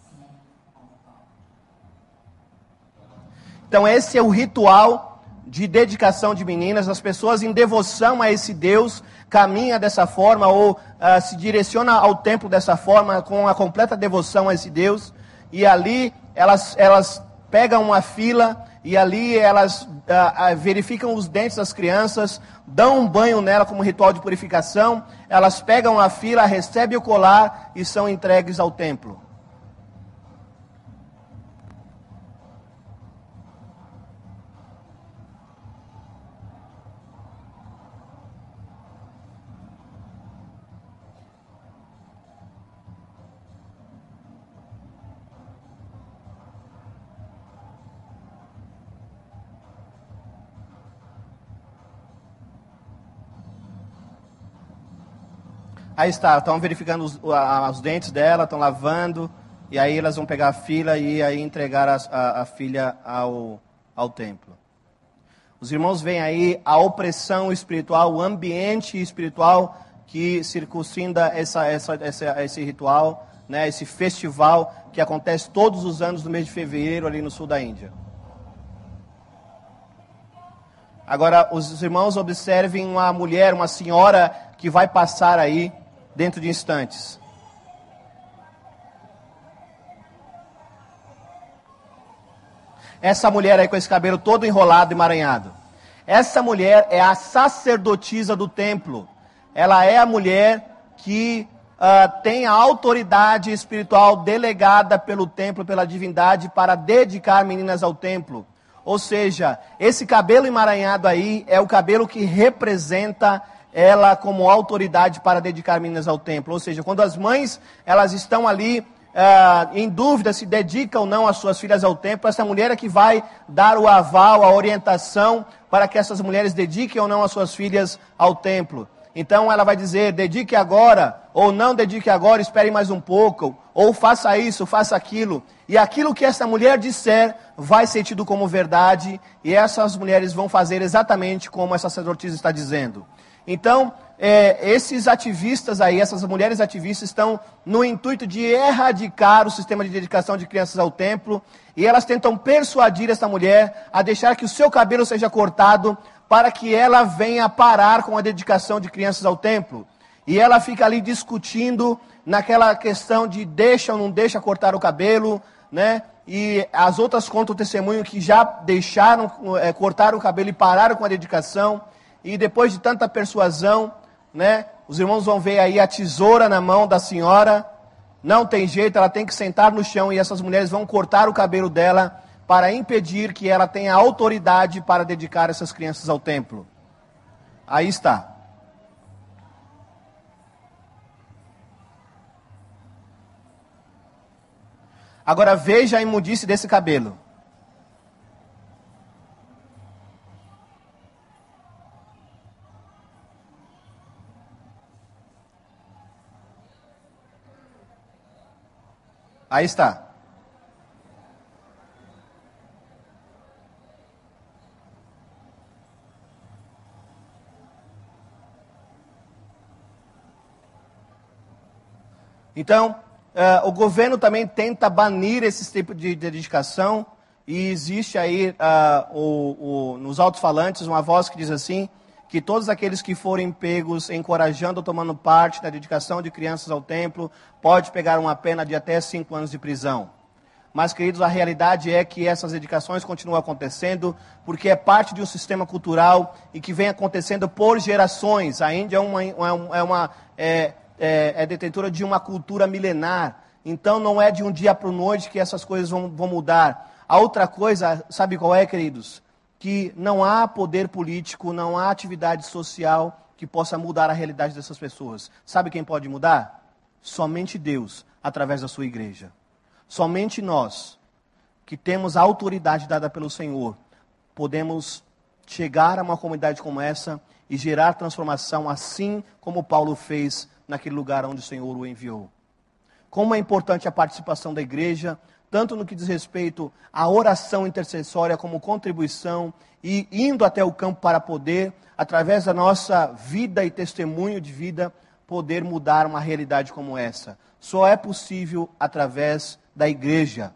Então esse é o ritual de dedicação de meninas, as pessoas em devoção a esse Deus caminham dessa forma ou uh, se direcionam ao templo dessa forma, com a completa devoção a esse Deus, e ali elas, elas pegam uma fila e ali elas uh, uh, verificam os dentes das crianças, dão um banho nela como ritual de purificação, elas pegam a fila, recebem o colar e são entregues ao templo. Aí está, estão verificando os, os dentes dela, estão lavando, e aí elas vão pegar a filha e aí entregar a, a, a filha ao, ao templo. Os irmãos veem aí a opressão espiritual, o ambiente espiritual que circunscinde essa, essa, essa, esse ritual, né, esse festival que acontece todos os anos no mês de fevereiro ali no sul da Índia. Agora, os irmãos observem uma mulher, uma senhora que vai passar aí dentro de instantes. Essa mulher aí com esse cabelo todo enrolado e emaranhado. Essa mulher é a sacerdotisa do templo. Ela é a mulher que uh, tem a autoridade espiritual delegada pelo templo, pela divindade, para dedicar meninas ao templo. Ou seja, esse cabelo emaranhado aí é o cabelo que representa ela como autoridade para dedicar meninas ao templo. Ou seja, quando as mães elas estão ali Uh, em dúvida se dedica ou não as suas filhas ao templo, essa mulher é que vai dar o aval, a orientação para que essas mulheres dediquem ou não as suas filhas ao templo. Então ela vai dizer: dedique agora, ou não dedique agora, espere mais um pouco, ou faça isso, faça aquilo. E aquilo que essa mulher disser vai ser tido como verdade, e essas mulheres vão fazer exatamente como essa sacerdotisa está dizendo. Então, é, esses ativistas aí, essas mulheres ativistas, estão no intuito de erradicar o sistema de dedicação de crianças ao templo, e elas tentam persuadir essa mulher a deixar que o seu cabelo seja cortado para que ela venha parar com a dedicação de crianças ao templo. E ela fica ali discutindo naquela questão de deixa ou não deixa cortar o cabelo, né? E as outras contam o testemunho que já deixaram é, cortar o cabelo e pararam com a dedicação e depois de tanta persuasão, né, os irmãos vão ver aí a tesoura na mão da senhora. Não tem jeito, ela tem que sentar no chão e essas mulheres vão cortar o cabelo dela para impedir que ela tenha autoridade para dedicar essas crianças ao templo. Aí está. Agora veja a imundice desse cabelo. Aí está. Então, uh, o governo também tenta banir esse tipo de dedicação, e existe aí uh, o, o, nos alto-falantes uma voz que diz assim: que todos aqueles que forem pegos encorajando ou tomando parte da dedicação de crianças ao templo, pode pegar uma pena de até cinco anos de prisão. Mas, queridos, a realidade é que essas dedicações continuam acontecendo porque é parte de um sistema cultural e que vem acontecendo por gerações. A Índia é uma, é uma é, é, é detentora de uma cultura milenar. Então, não é de um dia para o noite que essas coisas vão, vão mudar. A outra coisa, sabe qual é, queridos? Que não há poder político, não há atividade social que possa mudar a realidade dessas pessoas. Sabe quem pode mudar? Somente Deus, através da sua igreja. Somente nós, que temos a autoridade dada pelo Senhor, podemos chegar a uma comunidade como essa e gerar transformação, assim como Paulo fez naquele lugar onde o Senhor o enviou. Como é importante a participação da igreja tanto no que diz respeito à oração intercessória como contribuição e indo até o campo para poder, através da nossa vida e testemunho de vida, poder mudar uma realidade como essa. Só é possível através da igreja.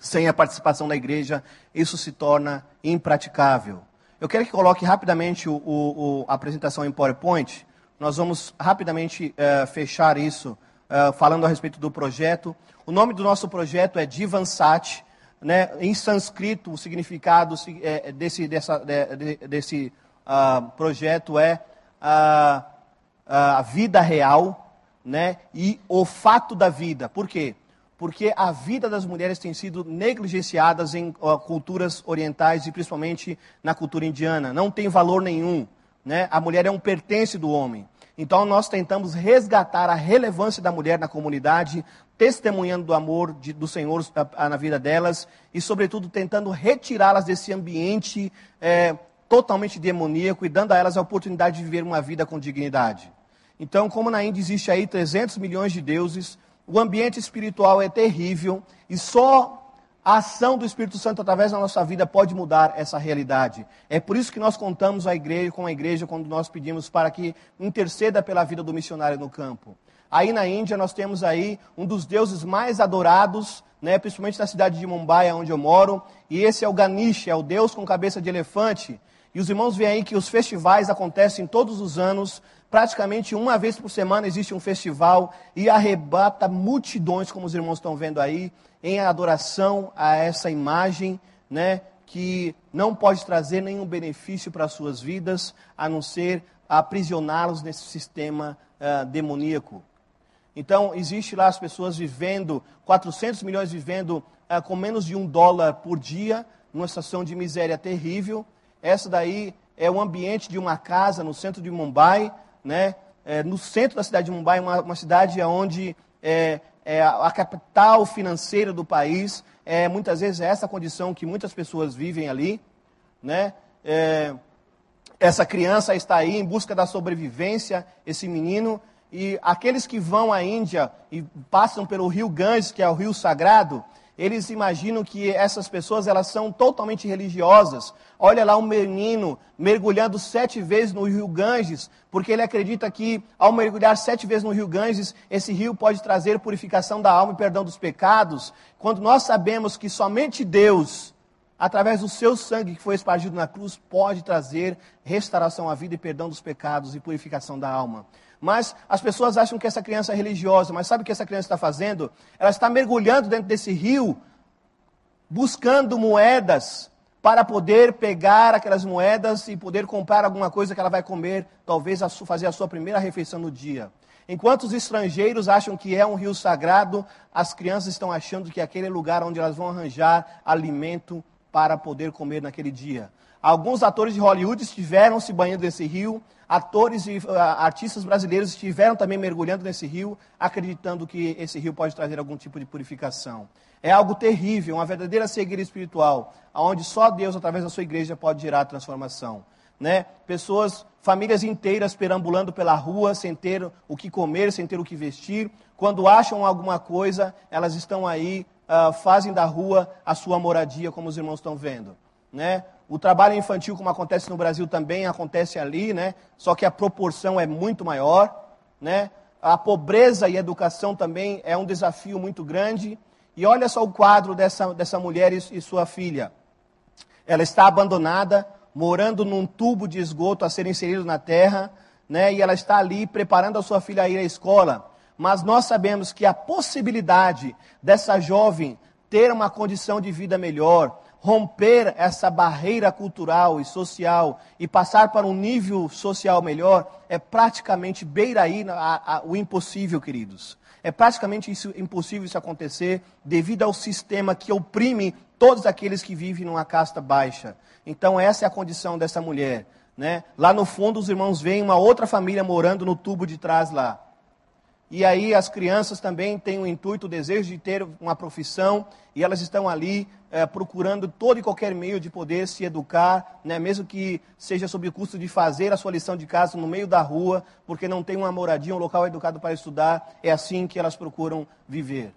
Sem a participação da igreja, isso se torna impraticável. Eu quero que coloque rapidamente o, o, a apresentação em PowerPoint. Nós vamos rapidamente uh, fechar isso uh, falando a respeito do projeto. O nome do nosso projeto é Divansat. Né? Em sânscrito, o significado é, desse, dessa, de, desse uh, projeto é a vida real né? e o fato da vida. Por quê? Porque a vida das mulheres tem sido negligenciada em uh, culturas orientais e principalmente na cultura indiana. Não tem valor nenhum. Né? A mulher é um pertence do homem. Então nós tentamos resgatar a relevância da mulher na comunidade, testemunhando do amor de, do Senhor na vida delas e, sobretudo, tentando retirá-las desse ambiente é, totalmente demoníaco e dando a elas a oportunidade de viver uma vida com dignidade. Então, como na Índia existe aí 300 milhões de deuses, o ambiente espiritual é terrível e só a ação do Espírito Santo através da nossa vida pode mudar essa realidade. É por isso que nós contamos a igreja, com a igreja quando nós pedimos para que interceda pela vida do missionário no campo. Aí na Índia nós temos aí um dos deuses mais adorados, né, principalmente na cidade de Mumbai, onde eu moro, e esse é o Ganesha, é o deus com cabeça de elefante. E os irmãos veem aí que os festivais acontecem todos os anos, praticamente uma vez por semana existe um festival e arrebata multidões, como os irmãos estão vendo aí em adoração a essa imagem, né, que não pode trazer nenhum benefício para as suas vidas, a não ser aprisioná-los nesse sistema uh, demoníaco. Então, existe lá as pessoas vivendo, 400 milhões vivendo uh, com menos de um dólar por dia, numa situação de miséria terrível. Essa daí é o ambiente de uma casa no centro de Mumbai, né? É, no centro da cidade de Mumbai, uma, uma cidade onde é, é a, capital financeira do país, é, muitas vezes é essa condição que muitas pessoas vivem ali, né? É, essa criança está aí em busca da sobrevivência, esse menino, e aqueles que vão à Índia e passam pelo rio Ganges, que é o rio sagrado, eles imaginam que essas pessoas elas são totalmente religiosas. Olha lá um menino mergulhando sete vezes no rio Ganges, porque ele acredita que ao mergulhar sete vezes no rio Ganges, esse rio pode trazer purificação da alma e perdão dos pecados, quando nós sabemos que somente Deus, através do seu sangue que foi espargido na cruz, pode trazer restauração à vida e perdão dos pecados e purificação da alma. Mas as pessoas acham que essa criança é religiosa, mas sabe o que essa criança está fazendo? Ela está mergulhando dentro desse rio, buscando moedas para poder pegar aquelas moedas e poder comprar alguma coisa que ela vai comer, talvez fazer a sua primeira refeição no dia. Enquanto os estrangeiros acham que é um rio sagrado, as crianças estão achando que é aquele lugar onde elas vão arranjar alimento para poder comer naquele dia. Alguns atores de Hollywood estiveram se banhando nesse rio, atores e uh, artistas brasileiros estiveram também mergulhando nesse rio, acreditando que esse rio pode trazer algum tipo de purificação. É algo terrível, uma verdadeira cegueira espiritual, onde só Deus, através da sua igreja, pode gerar transformação. Né? Pessoas, famílias inteiras perambulando pela rua, sem ter o que comer, sem ter o que vestir. Quando acham alguma coisa, elas estão aí, uh, fazem da rua a sua moradia, como os irmãos estão vendo. Né? O trabalho infantil, como acontece no Brasil, também acontece ali, né? Só que a proporção é muito maior, né? A pobreza e a educação também é um desafio muito grande. E olha só o quadro dessa, dessa mulher e, e sua filha. Ela está abandonada, morando num tubo de esgoto a ser inserido na terra, né? E ela está ali preparando a sua filha a ir à escola. Mas nós sabemos que a possibilidade dessa jovem ter uma condição de vida melhor, romper essa barreira cultural e social e passar para um nível social melhor é praticamente beira aí a, a, o impossível, queridos. É praticamente isso, impossível isso acontecer devido ao sistema que oprime todos aqueles que vivem numa casta baixa. Então essa é a condição dessa mulher. Né? Lá no fundo os irmãos veem uma outra família morando no tubo de trás lá. E aí as crianças também têm o intuito, o desejo de ter uma profissão, e elas estão ali é, procurando todo e qualquer meio de poder se educar, né, mesmo que seja sob o custo de fazer a sua lição de casa no meio da rua, porque não tem uma moradia, um local educado para estudar, é assim que elas procuram viver.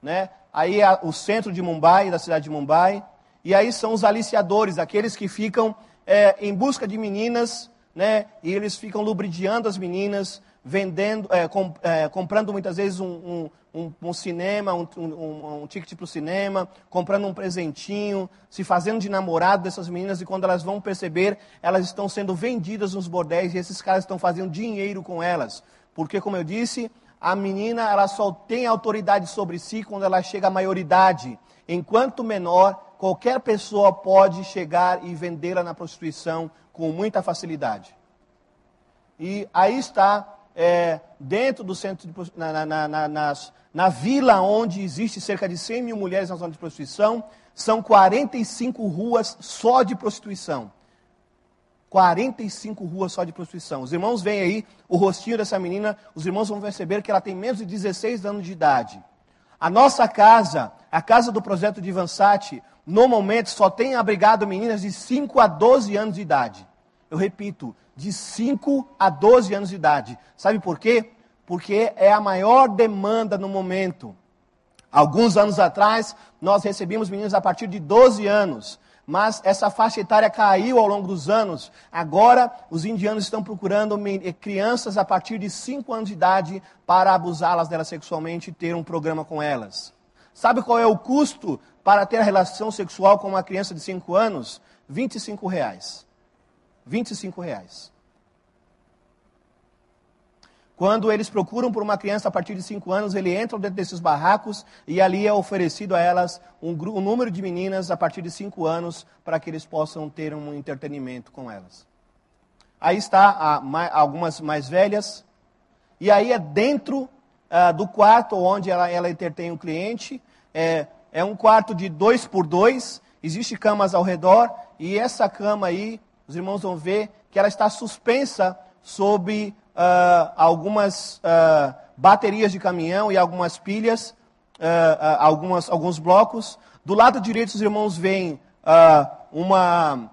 Né? Aí é o centro de Mumbai, da cidade de Mumbai, e aí são os aliciadores, aqueles que ficam é, em busca de meninas, né, e eles ficam lubridiando as meninas, vendendo, é, com, é, comprando muitas vezes um, um, um, um cinema, um, um, um ticket para o cinema, comprando um presentinho, se fazendo de namorado dessas meninas, e quando elas vão perceber, elas estão sendo vendidas nos bordéis, e esses caras estão fazendo dinheiro com elas. Porque, como eu disse, a menina ela só tem autoridade sobre si quando ela chega à maioridade. Enquanto menor, qualquer pessoa pode chegar e vendê-la na prostituição com muita facilidade. E aí está, é, dentro do centro, de, na, na, na, nas, na vila onde existe cerca de 100 mil mulheres na zona de prostituição, são 45 ruas só de prostituição. 45 ruas só de prostituição. Os irmãos veem aí o rostinho dessa menina, os irmãos vão perceber que ela tem menos de 16 anos de idade. A nossa casa, a casa do projeto de Vansati, normalmente só tem abrigado meninas de 5 a 12 anos de idade. Eu repito, de 5 a 12 anos de idade. Sabe por quê? Porque é a maior demanda no momento. Alguns anos atrás, nós recebíamos meninas a partir de 12 anos mas essa faixa etária caiu ao longo dos anos. Agora, os indianos estão procurando eh, crianças a partir de 5 anos de idade para abusá-las dela sexualmente e ter um programa com elas. Sabe qual é o custo para ter relação sexual com uma criança de 5 anos? 25 reais. 25 reais. Quando eles procuram por uma criança a partir de 5 anos, eles entram dentro desses barracos e ali é oferecido a elas um, um número de meninas a partir de 5 anos para que eles possam ter um entretenimento com elas. Aí está a, algumas mais velhas, e aí é dentro uh, do quarto onde ela, ela entretém o cliente. É, é um quarto de dois por dois, existe camas ao redor, e essa cama aí, os irmãos vão ver que ela está suspensa sob uh, algumas uh, baterias de caminhão e algumas pilhas, uh, algumas, alguns blocos. Do lado direito, os irmãos veem uma,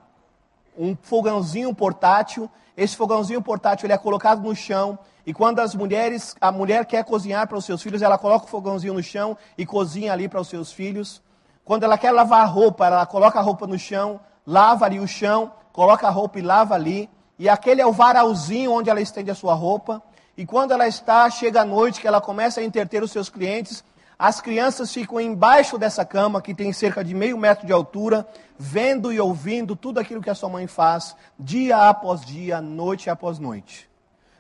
um fogãozinho portátil. Esse fogãozinho portátil ele é colocado no chão e quando as mulheres, a mulher quer cozinhar para os seus filhos, ela coloca o fogãozinho no chão e cozinha ali para os seus filhos. Quando ela quer lavar a roupa, ela coloca a roupa no chão, lava ali o chão, coloca a roupa e lava ali. E aquele é o varalzinho onde ela estende a sua roupa. E quando ela está, chega a noite, que ela começa a entreter os seus clientes, as crianças ficam embaixo dessa cama, que tem cerca de meio metro de altura, vendo e ouvindo tudo aquilo que a sua mãe faz, dia após dia, noite após noite.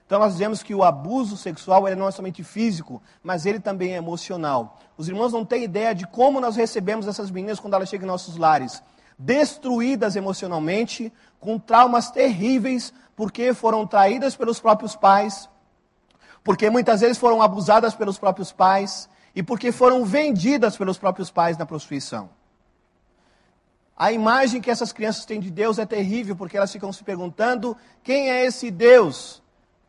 Então nós dizemos que o abuso sexual ele não é somente físico, mas ele também é emocional. Os irmãos não têm ideia de como nós recebemos essas meninas quando elas chegam em nossos lares destruídas emocionalmente, com traumas terríveis, porque foram traídas pelos próprios pais, porque muitas vezes foram abusadas pelos próprios pais e porque foram vendidas pelos próprios pais na prostituição. A imagem que essas crianças têm de Deus é terrível, porque elas ficam se perguntando: quem é esse Deus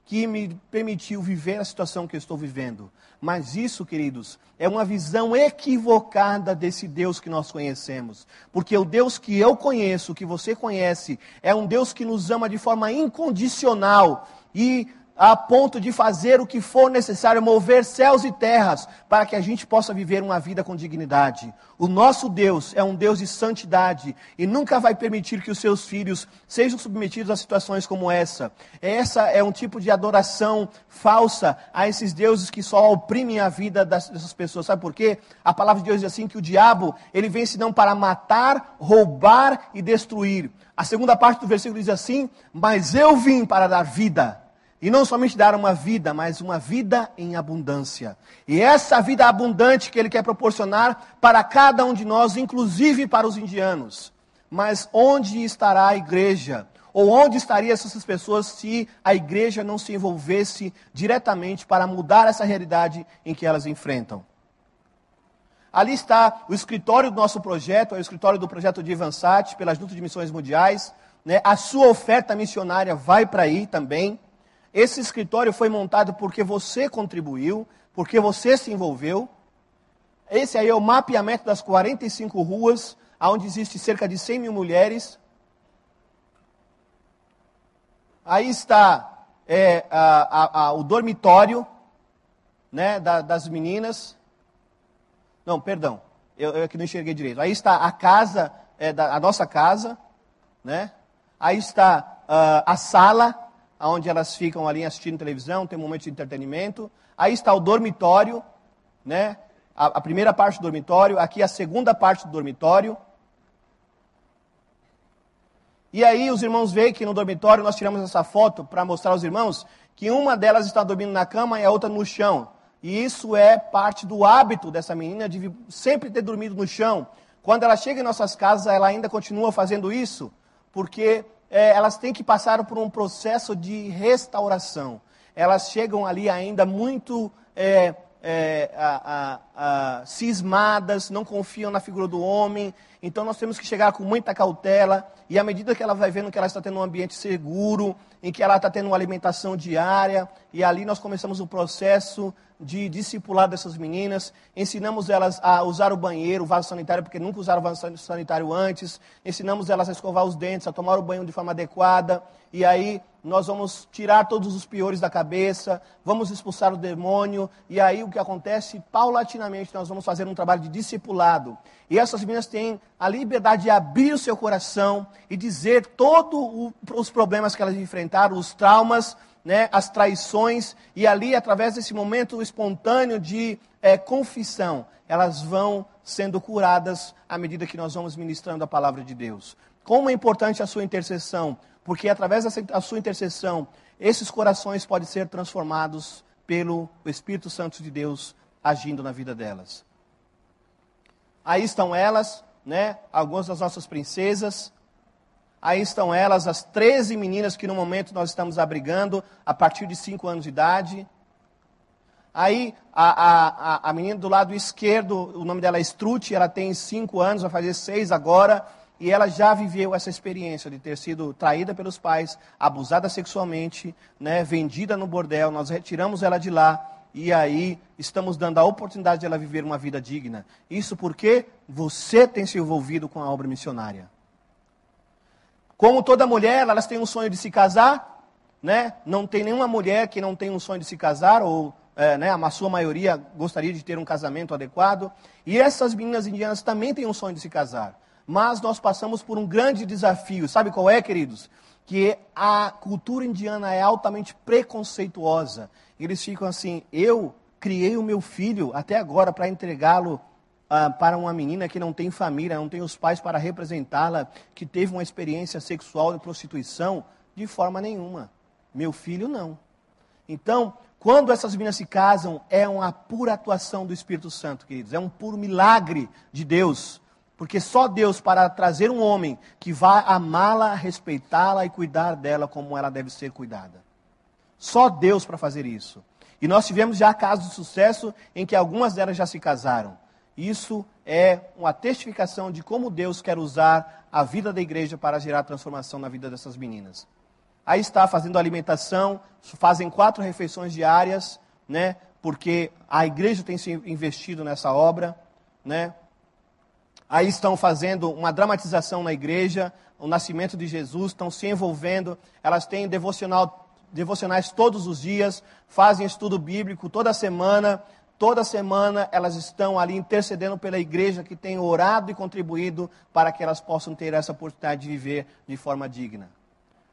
que me permitiu viver a situação que eu estou vivendo? Mas isso, queridos, é uma visão equivocada desse Deus que nós conhecemos. Porque o Deus que eu conheço, que você conhece, é um Deus que nos ama de forma incondicional e a ponto de fazer o que for necessário, mover céus e terras, para que a gente possa viver uma vida com dignidade. O nosso Deus é um Deus de santidade e nunca vai permitir que os seus filhos sejam submetidos a situações como essa. Essa é um tipo de adoração falsa a esses deuses que só oprimem a vida dessas pessoas. Sabe por quê? A palavra de Deus diz assim que o diabo, ele vem senão para matar, roubar e destruir. A segunda parte do versículo diz assim: "Mas eu vim para dar vida e não somente dar uma vida, mas uma vida em abundância. E essa vida abundante que Ele quer proporcionar para cada um de nós, inclusive para os indianos. Mas onde estará a igreja? Ou onde estariam essas pessoas se a igreja não se envolvesse diretamente para mudar essa realidade em que elas enfrentam? Ali está o escritório do nosso projeto, é o escritório do projeto de Ivansat, pelas lutas de missões mundiais. Né? A sua oferta missionária vai para aí também. Esse escritório foi montado porque você contribuiu, porque você se envolveu. Esse aí é o mapeamento das 45 ruas, onde existe cerca de 100 mil mulheres. Aí está é, a, a, a, o dormitório né, da, das meninas. Não, perdão, eu, eu aqui não enxerguei direito. Aí está a casa, é, da, a nossa casa. Né? Aí está uh, a sala onde elas ficam ali assistindo televisão, tem um momento de entretenimento. Aí está o dormitório, né? A, a primeira parte do dormitório, aqui a segunda parte do dormitório. E aí os irmãos veem que no dormitório nós tiramos essa foto para mostrar aos irmãos que uma delas está dormindo na cama e a outra no chão. E isso é parte do hábito dessa menina de sempre ter dormido no chão. Quando ela chega em nossas casas, ela ainda continua fazendo isso, porque é, elas têm que passar por um processo de restauração. Elas chegam ali ainda muito é, é, a, a, a, cismadas, não confiam na figura do homem. Então nós temos que chegar com muita cautela. E à medida que ela vai vendo que ela está tendo um ambiente seguro, em que ela está tendo uma alimentação diária, e ali nós começamos o processo de discipular dessas meninas, ensinamos elas a usar o banheiro, o vaso sanitário, porque nunca usaram o vaso sanitário antes, ensinamos elas a escovar os dentes, a tomar o banho de forma adequada, e aí nós vamos tirar todos os piores da cabeça, vamos expulsar o demônio, e aí o que acontece, paulatinamente, nós vamos fazer um trabalho de discipulado. E essas meninas têm a liberdade de abrir o seu coração e dizer todos os problemas que elas enfrentaram, os traumas, né, as traições, e ali, através desse momento espontâneo de é, confissão, elas vão sendo curadas à medida que nós vamos ministrando a palavra de Deus. Como é importante a sua intercessão, porque através da sua intercessão, esses corações podem ser transformados pelo Espírito Santo de Deus agindo na vida delas. Aí estão elas, né, algumas das nossas princesas, Aí estão elas, as 13 meninas que no momento nós estamos abrigando, a partir de 5 anos de idade. Aí a, a, a menina do lado esquerdo, o nome dela é Strute, ela tem 5 anos, vai fazer 6 agora, e ela já viveu essa experiência de ter sido traída pelos pais, abusada sexualmente, né, vendida no bordel. Nós retiramos ela de lá e aí estamos dando a oportunidade de ela viver uma vida digna. Isso porque você tem se envolvido com a obra missionária. Como toda mulher, elas têm um sonho de se casar, né? Não tem nenhuma mulher que não tenha um sonho de se casar, ou é, né, a sua maioria gostaria de ter um casamento adequado. E essas meninas indianas também têm um sonho de se casar. Mas nós passamos por um grande desafio. Sabe qual é, queridos? Que a cultura indiana é altamente preconceituosa. Eles ficam assim: eu criei o meu filho até agora para entregá-lo ah, para uma menina que não tem família, não tem os pais para representá-la, que teve uma experiência sexual de prostituição, de forma nenhuma. Meu filho não. Então, quando essas meninas se casam, é uma pura atuação do Espírito Santo, queridos. É um puro milagre de Deus. Porque só Deus para trazer um homem que vá amá-la, respeitá-la e cuidar dela como ela deve ser cuidada. Só Deus para fazer isso. E nós tivemos já casos de sucesso em que algumas delas já se casaram. Isso é uma testificação de como Deus quer usar a vida da igreja para gerar transformação na vida dessas meninas. Aí está fazendo alimentação, fazem quatro refeições diárias, né? Porque a igreja tem se investido nessa obra, né? Aí estão fazendo uma dramatização na igreja, o nascimento de Jesus, estão se envolvendo, elas têm devocional, devocionais todos os dias, fazem estudo bíblico toda semana, Toda semana elas estão ali intercedendo pela igreja que tem orado e contribuído para que elas possam ter essa oportunidade de viver de forma digna.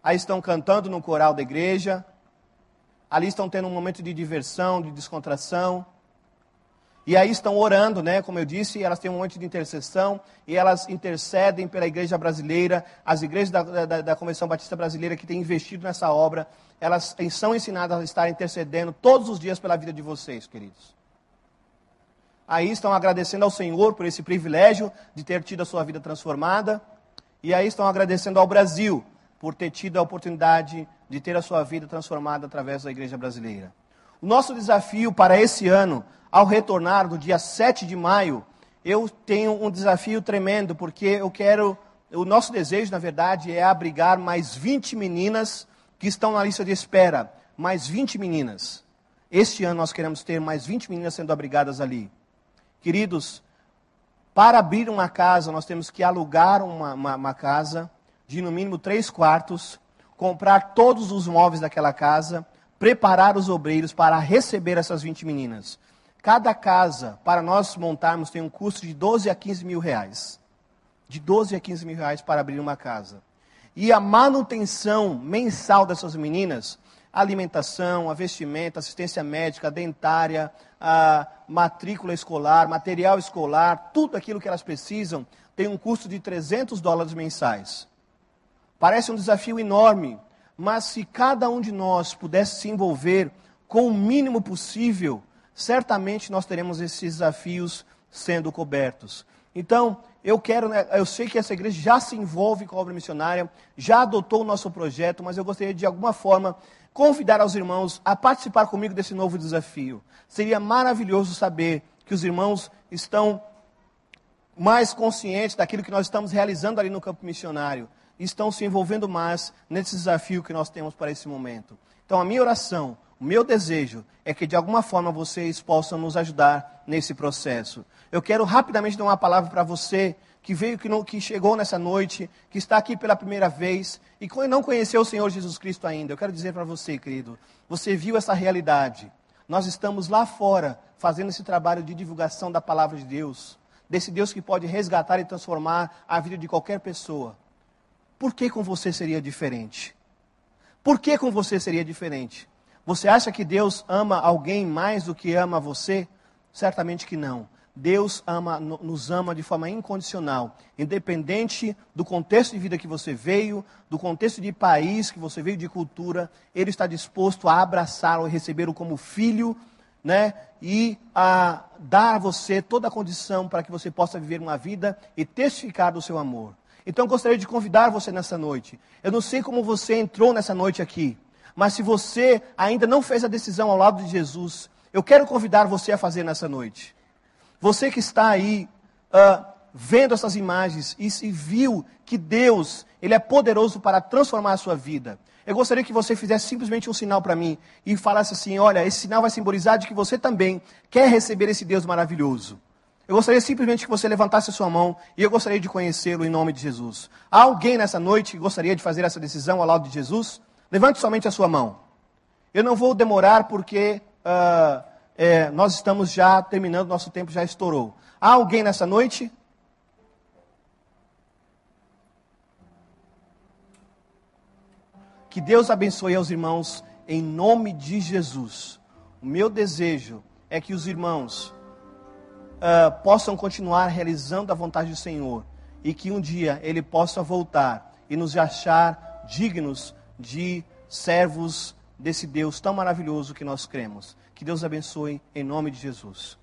Aí estão cantando no coral da igreja, ali estão tendo um momento de diversão, de descontração. E aí estão orando, né? Como eu disse, elas têm um monte de intercessão e elas intercedem pela igreja brasileira, as igrejas da, da, da Convenção Batista Brasileira que têm investido nessa obra, elas são ensinadas a estar intercedendo todos os dias pela vida de vocês, queridos aí estão agradecendo ao Senhor por esse privilégio de ter tido a sua vida transformada, e aí estão agradecendo ao Brasil por ter tido a oportunidade de ter a sua vida transformada através da igreja brasileira. O nosso desafio para esse ano, ao retornar do dia 7 de maio, eu tenho um desafio tremendo, porque eu quero, o nosso desejo, na verdade, é abrigar mais 20 meninas que estão na lista de espera, mais 20 meninas. Este ano nós queremos ter mais 20 meninas sendo abrigadas ali. Queridos, para abrir uma casa, nós temos que alugar uma, uma, uma casa de no mínimo três quartos, comprar todos os móveis daquela casa, preparar os obreiros para receber essas 20 meninas. Cada casa, para nós montarmos, tem um custo de 12 a 15 mil reais. De 12 a 15 mil reais para abrir uma casa. E a manutenção mensal dessas meninas, alimentação, a vestimenta, assistência médica, dentária, a matrícula escolar, material escolar, tudo aquilo que elas precisam, tem um custo de 300 dólares mensais. Parece um desafio enorme, mas se cada um de nós pudesse se envolver com o mínimo possível, certamente nós teremos esses desafios sendo cobertos. Então, eu quero, né, eu sei que essa igreja já se envolve com a obra missionária, já adotou o nosso projeto, mas eu gostaria de alguma forma convidar aos irmãos a participar comigo desse novo desafio. Seria maravilhoso saber que os irmãos estão mais conscientes daquilo que nós estamos realizando ali no campo missionário, estão se envolvendo mais nesse desafio que nós temos para esse momento. Então, a minha oração, o meu desejo é que de alguma forma vocês possam nos ajudar nesse processo. Eu quero rapidamente dar uma palavra para você que veio, que, não, que chegou nessa noite, que está aqui pela primeira vez e não conheceu o Senhor Jesus Cristo ainda. Eu quero dizer para você, querido, você viu essa realidade. Nós estamos lá fora fazendo esse trabalho de divulgação da palavra de Deus desse Deus que pode resgatar e transformar a vida de qualquer pessoa. Por que com você seria diferente? Por que com você seria diferente? Você acha que Deus ama alguém mais do que ama você? Certamente que não. Deus ama, nos ama de forma incondicional, independente do contexto de vida que você veio, do contexto de país que você veio, de cultura, Ele está disposto a abraçá-lo e recebê-lo como filho né? E a dar a você toda a condição para que você possa viver uma vida e testificar do seu amor. Então eu gostaria de convidar você nessa noite. Eu não sei como você entrou nessa noite aqui, mas se você ainda não fez a decisão ao lado de Jesus, eu quero convidar você a fazer nessa noite. Você que está aí uh, vendo essas imagens e se viu que Deus ele é poderoso para transformar a sua vida. Eu gostaria que você fizesse simplesmente um sinal para mim e falasse assim: olha, esse sinal vai simbolizar de que você também quer receber esse Deus maravilhoso. Eu gostaria simplesmente que você levantasse a sua mão e eu gostaria de conhecê-lo em nome de Jesus. Há alguém nessa noite que gostaria de fazer essa decisão ao lado de Jesus? Levante somente a sua mão. Eu não vou demorar porque uh, é, nós estamos já terminando, nosso tempo já estourou. Há alguém nessa noite? Que Deus abençoe aos irmãos em nome de Jesus. O meu desejo é que os irmãos uh, possam continuar realizando a vontade do Senhor e que um dia Ele possa voltar e nos achar dignos de servos desse Deus tão maravilhoso que nós cremos. Que Deus abençoe em nome de Jesus.